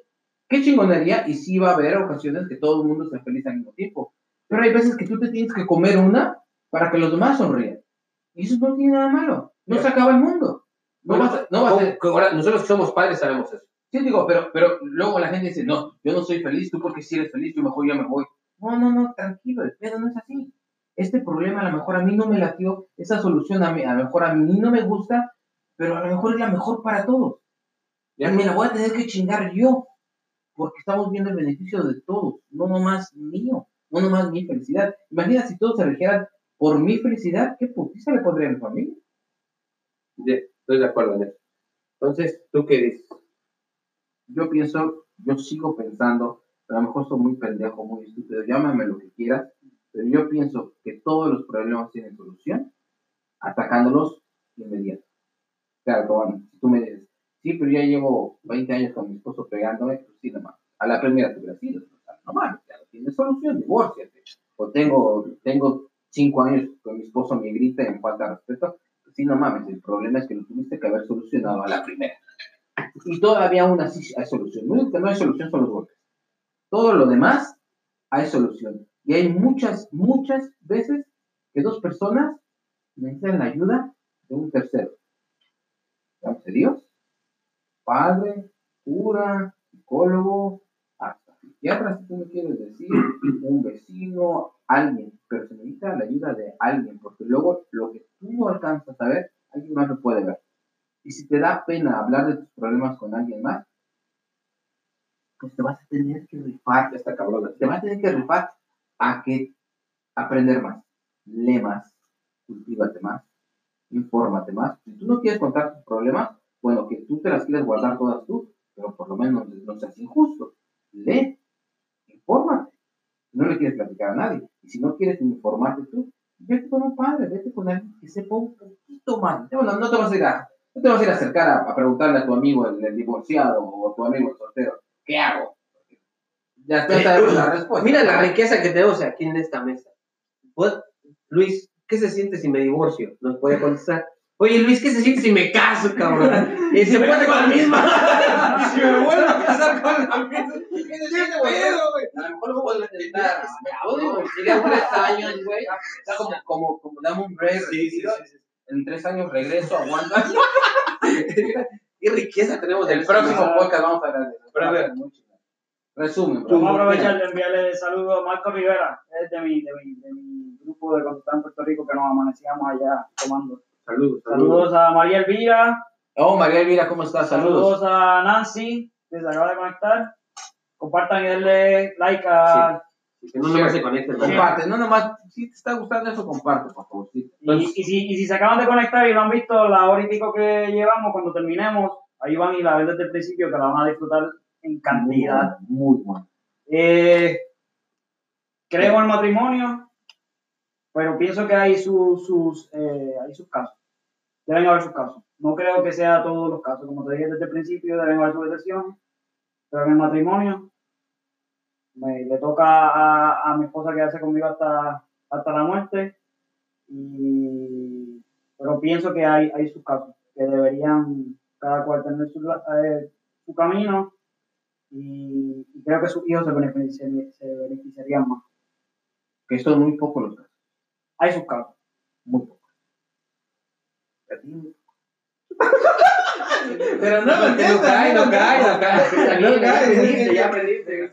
Qué chingonería, y sí va a haber ocasiones que todo el mundo sea feliz al mismo tiempo. Pero hay veces que tú te tienes que comer una para que los demás sonrían. Y eso no tiene nada malo. No se acaba el mundo. No Bueno, vas a- no vas a- ¿cómo- que ahora nosotros que somos padres sabemos eso. Sí, digo, pero, pero luego la gente dice, no, yo no soy feliz, tú porque si eres feliz, yo mejor ya me voy. No, no, no, tranquilo, el pedo no es así. Este problema a lo mejor a mí no me latió, esa solución a, mí, a lo mejor a mí no me gusta, pero a lo mejor es la mejor para todos. Ya me la voy a tener que chingar yo, porque estamos viendo el beneficio de todos, no nomás mío, no nomás mi felicidad. Imagina si todos se regieran por mi felicidad, ¿qué putiza le pondría a mi familia? Estoy de acuerdo en eso. Entonces, ¿tú qué dices? yo pienso, yo sigo pensando, pero a lo mejor soy muy pendejo, muy estúpido, llámame lo que quieras, pero yo pienso que todos los problemas tienen solución atacándolos de inmediato. Claro, Tobán, si tú me dices, sí, pero ya llevo 20 años con mi esposo pegándome, pues sí, nomás. A la primera te hubiera sido, no mames, ya no tienes solución, divórciate. O tengo, tengo 5 años con mi esposo, me grita y me falta respeto, sí, no mames, el problema es que lo tuviste que haber solucionado a la primera. Y todavía aún así hay solución. Lo único que no hay solución son los golpes. Todo lo demás hay solución. Y hay muchas, muchas veces que dos personas necesitan la ayuda de un tercero. Dios, padre, cura, psicólogo, hasta psiquiatra, si tú me quieres decir, un vecino, alguien. Pero se necesita la ayuda de alguien, porque luego lo que tú no alcanzas a ver, alguien más lo puede ver. Y si te da pena hablar de tus problemas con alguien más, pues te vas a tener que rifar, Ya está cabrón. te vas a tener que rifar a que aprender más, lee más, cultívate más, infórmate más. Si tú no quieres contar tus problemas, bueno, que tú te las quieras guardar todas tú, pero por lo menos no seas injusto. Lee, infórmate. No le quieres platicar a nadie. Y si no quieres informarte tú, vete con un padre, vete con alguien que sepa un poquito más. Bueno, no te vas a ir a, no te vas a ir a acercar a, a preguntarle a tu amigo el, el divorciado o a tu amigo el soltero, ¿qué hago? Ya sabemos la respuesta. Mira la riqueza que tenemos aquí en esta mesa. Pues, Luis, ¿qué se siente si me divorcio? Nos puede contestar. Oye, Luis, ¿qué se siente si me caso, cabrón? Y se puede con la misma. y si me vuelvo a casar con la misma. A lo mejor lo puedo intentar. Yo digo, sigue tres años, güey. Sea, como, como, como dame un break. Sí, sí, sí, sí. En tres años regreso, aguanto. Qué riqueza tenemos El del próximo podcast vamos a hablar de. Pero a ver. Resumen. Vamos a aprovechar de enviarle saludos a Marco Rivera, es de mi, de mi, de mi grupo de Puerto Rico que nos amanecíamos allá tomando. Saludos, saludos. Saludos a María Elvira, Oh, María Elvira, ¿cómo estás? Saludos. saludos a Nancy, que se acaba de conectar. Compartan y denle like a... Que no nomás se conecten. Comparte, no nomás, si te está gustando eso, comparte, por favor. sí. Y, y si, y si se acaban de conectar y no han visto la hora y pico que llevamos, cuando terminemos, ahí van y la ven desde el principio, que la van a disfrutar en cantidad. Muy bueno. Eh, creo en el matrimonio, pero pienso que hay, su- sus, eh, hay sus casos. Deben haber sus casos. No creo que sea todos los casos. Como te dije desde el principio, deben haber sus excepciones. Pero en el matrimonio, me, le toca a, a mi esposa quedarse conmigo hasta, hasta la muerte. Y, pero pienso que hay, hay sus casos, que deberían cada cual tener su, eh, su camino y, y creo que sus hijos se beneficiarían, se beneficiarían más. Que son muy pocos los casos. Hay sus casos. Muy pocos. Pero no, No, que no cae, no cae, no cae. No cae, ya aprendiste.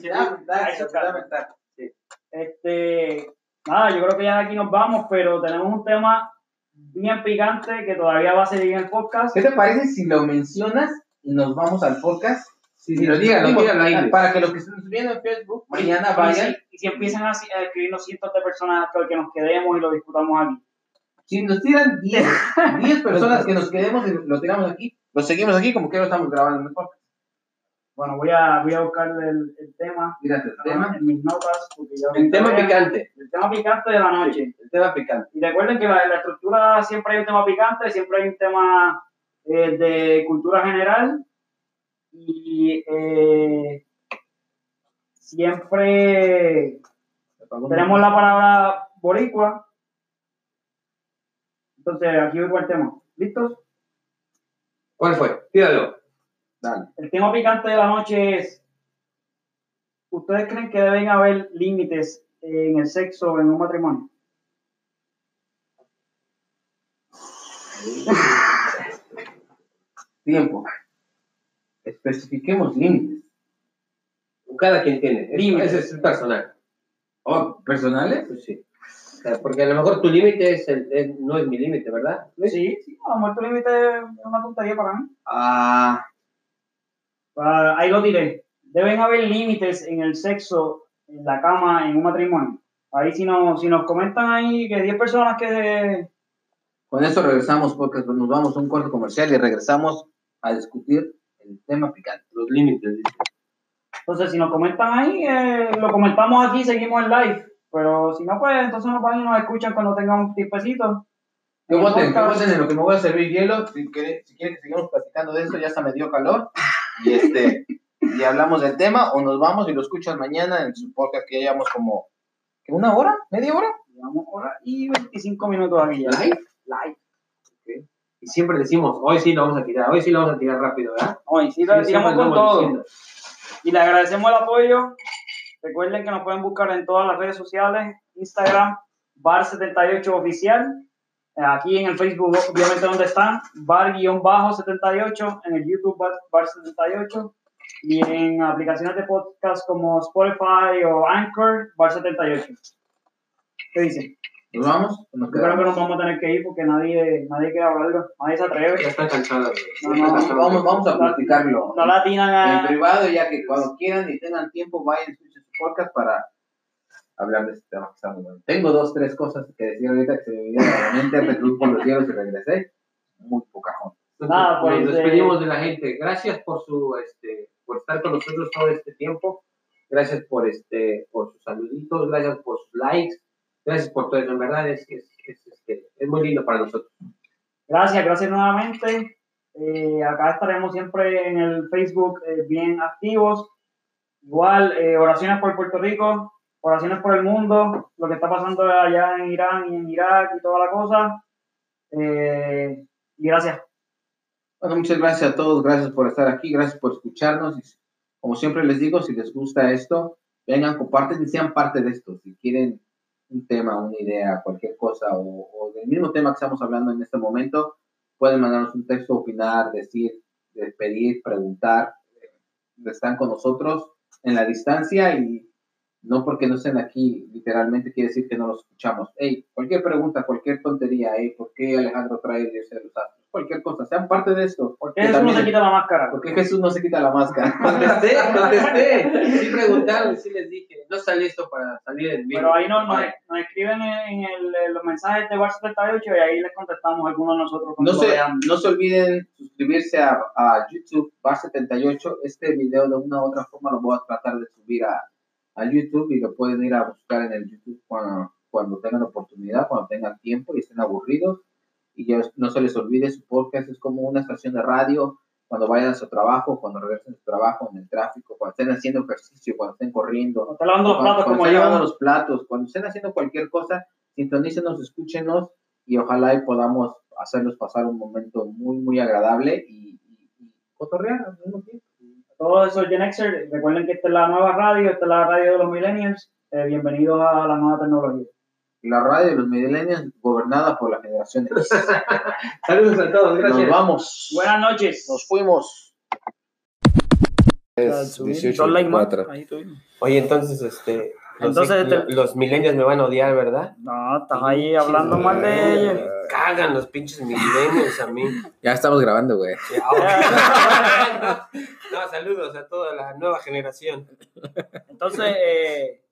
Este, nada, yo creo que ya de aquí nos vamos, pero tenemos un tema bien picante que todavía va a seguir en el podcast. ¿Qué te parece si lo mencionas y nos vamos al podcast? Sí, sí, lo Digo, dígalo ahí. Para que los que estén viendo en Facebook, mañana vayan. y si empiezan a, escribirnos cientos de personas hasta que nos quedemos y lo discutamos aquí. Si nos tiran 10, 10 personas que nos quedemos y lo tiramos aquí, lo seguimos aquí como que lo estamos grabando en el podcast. Bueno, voy a, voy a buscarle el, el tema Mírate el tema. en mis notas. Porque ya El tema picante. El tema picante de la noche. El tema picante. Y recuerden que la, la estructura siempre hay un tema picante, siempre hay un tema eh, de cultura general y eh, siempre tenemos la palabra boricua. Entonces, aquí voy con el tema. ¿Listos? ¿Cuál fue? Tíralo. Dale. El tema picante de la noche es, ¿ustedes creen que deben haber límites en el sexo en un matrimonio? Tiempo. Especifiquemos límites. Cada quien tiene. Es- Límites. Ese es personal. ¿O personales? Pues sí. Sea, porque a lo mejor tu límite es el, es- no es mi límite, ¿verdad? Luis? Sí, sí, a lo mejor tu límite es una tontería para mí. Ah, Ah, ahí lo diré. Deben haber límites en el sexo, en la cama, en un matrimonio. Ahí si, no, si nos comentan ahí que 10 personas que... con eso regresamos porque nos vamos a un corte comercial y regresamos a discutir el tema picante. Los límites. Entonces si nos comentan ahí, eh, lo comentamos aquí, seguimos en live. Pero si no, pues entonces nos van y nos escuchan cuando tengamos tiempecito. El voten, podcast. voten en lo que me voy a servir hielo. Si quieren, si quieren que sigamos platicando de esto, ya hasta me dio calor. Y este y hablamos del tema o nos vamos y lo escuchan mañana en su podcast que ya llevamos como ¿qué, una hora, media hora. Llevamos hora y 25 minutos aquí ya. ¿Live? Live. Ok. Y siempre decimos, hoy sí lo vamos a tirar, hoy sí lo vamos a tirar rápido, ¿verdad? Hoy sí, lo Sí, tiramos con todo. diciendo. Y le agradecemos el apoyo. Recuerden que nos pueden buscar en todas las redes sociales, Instagram, Bar78Oficial. Eh, Aquí en el Facebook, obviamente, donde están, Bar-78, en el YouTube, Bar- Bar78. Y en aplicaciones de podcast como Spotify o Anchor, Bar78. ¿Qué dicen? ¿Nos vamos? ¿O nos Yo creo que nos vamos a tener que ir porque nadie, nadie quiere hablar, nadie se atreve. Ya están cansados. No, no, cansados. Vamos, vamos a platicarlo No la atinan en a... privado, ya que cuando quieran y tengan tiempo, vayan escuchen podcast para hablar de este tema que está muy bueno. Tengo dos, tres cosas que decir ahorita que se me vinieron a la mente, recluí por los cielos y regresé. Muy poca gente. Nada, pues, nos eh, despedimos de la gente. Gracias por su este por estar con nosotros todo este tiempo. Gracias por este por sus saluditos, gracias por sus likes, gracias por todo eso. En verdad es es, es, este, es muy lindo para nosotros. Gracias, gracias nuevamente. Eh, acá estaremos siempre en el Facebook eh, bien activos. Igual, eh, oraciones por Puerto Rico, oraciones por el mundo, lo que está pasando allá en Irán y en Irak y toda la cosa. Eh, y gracias. Bueno, muchas gracias a todos, gracias por estar aquí, gracias por escucharnos. Y como siempre les digo, si les gusta esto, vengan, comparten y sean parte de esto. Si quieren un tema, una idea, cualquier cosa, o, o del mismo tema que estamos hablando en este momento, pueden mandarnos un texto, opinar, decir, despedir, preguntar. Están con nosotros en la distancia y no porque no estén aquí, literalmente quiere decir que no los escuchamos. Hey, cualquier pregunta, cualquier tontería, hey, ¿por qué Alejandro trae el Dios de los astros? Cualquier cosa, sean parte de esto. ¿Por qué Que Jesús no se quita la máscara? ¿Por qué Jesús no se quita la máscara? Contesté, contesté. Sí preguntaron, sí les dije. No está listo para salir en vivo. Pero ahí nos, nos, nos escriben en, el- en los mensajes de Bar 78 y ahí les contestamos algunos de nosotros No se, no se olviden suscribirse a, a YouTube Bar 78. Este video de una u otra forma lo voy a tratar de subir a, a YouTube y lo pueden ir a buscar en el YouTube cuando, cuando tengan oportunidad, cuando tengan tiempo y estén aburridos. Y ya no se les olvide, su podcast es como una estación de radio cuando vayan a su trabajo, cuando regresen a su trabajo, en el tráfico, cuando estén haciendo ejercicio, cuando estén corriendo, Cuando lavando cuando, platos cuando como estén lavando los platos, cuando estén haciendo cualquier cosa, sintonícenos, escúchenos y ojalá y podamos hacerlos pasar un momento muy, muy agradable y, y, y cotorrear al mismo tiempo. Todos esos Gen Xer, recuerden que esta es la nueva radio, esta es la radio de los millennials. Eh, bienvenidos a la nueva tecnología. La radio de los millennials gobernada por la generación X. Saludos a todos, Nos gracias. vamos. Buenas noches. Nos fuimos. Es 18 Dos likes más. 24. Ahí. Oye, entonces, este. Los, Entonces, los millennials me van a odiar, ¿verdad? No, estás ahí hablando mal de ella. Cagan los pinches millennials a mí. Ya estamos grabando, güey. no, saludos a toda la nueva generación. Entonces, eh,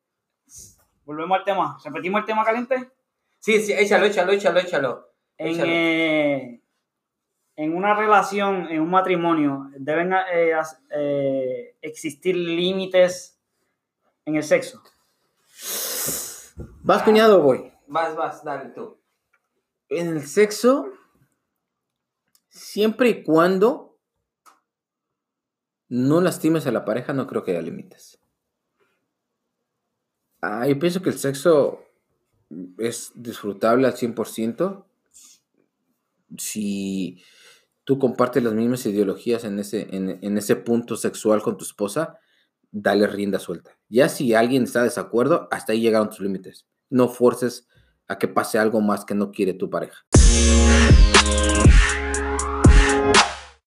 volvemos al tema. ¿Repetimos el tema caliente? Sí, sí, échalo, échalo, échalo, échalo. En, Échalo. eh, en una relación, en un matrimonio, deben eh, as- eh, existir límites en el sexo. ¿Vas, cuñado, voy? Vas, vas, dale tú. En el sexo, siempre y cuando no lastimes a la pareja, no creo que haya límites. Ah, yo pienso que el sexo es disfrutable al 100%. Si tú compartes las mismas ideologías en ese, en, ese punto sexual con tu esposa, dale rienda suelta. Ya si alguien está de desacuerdo, hasta ahí llegaron tus límites. No forces a que pase algo más que no quiere tu pareja.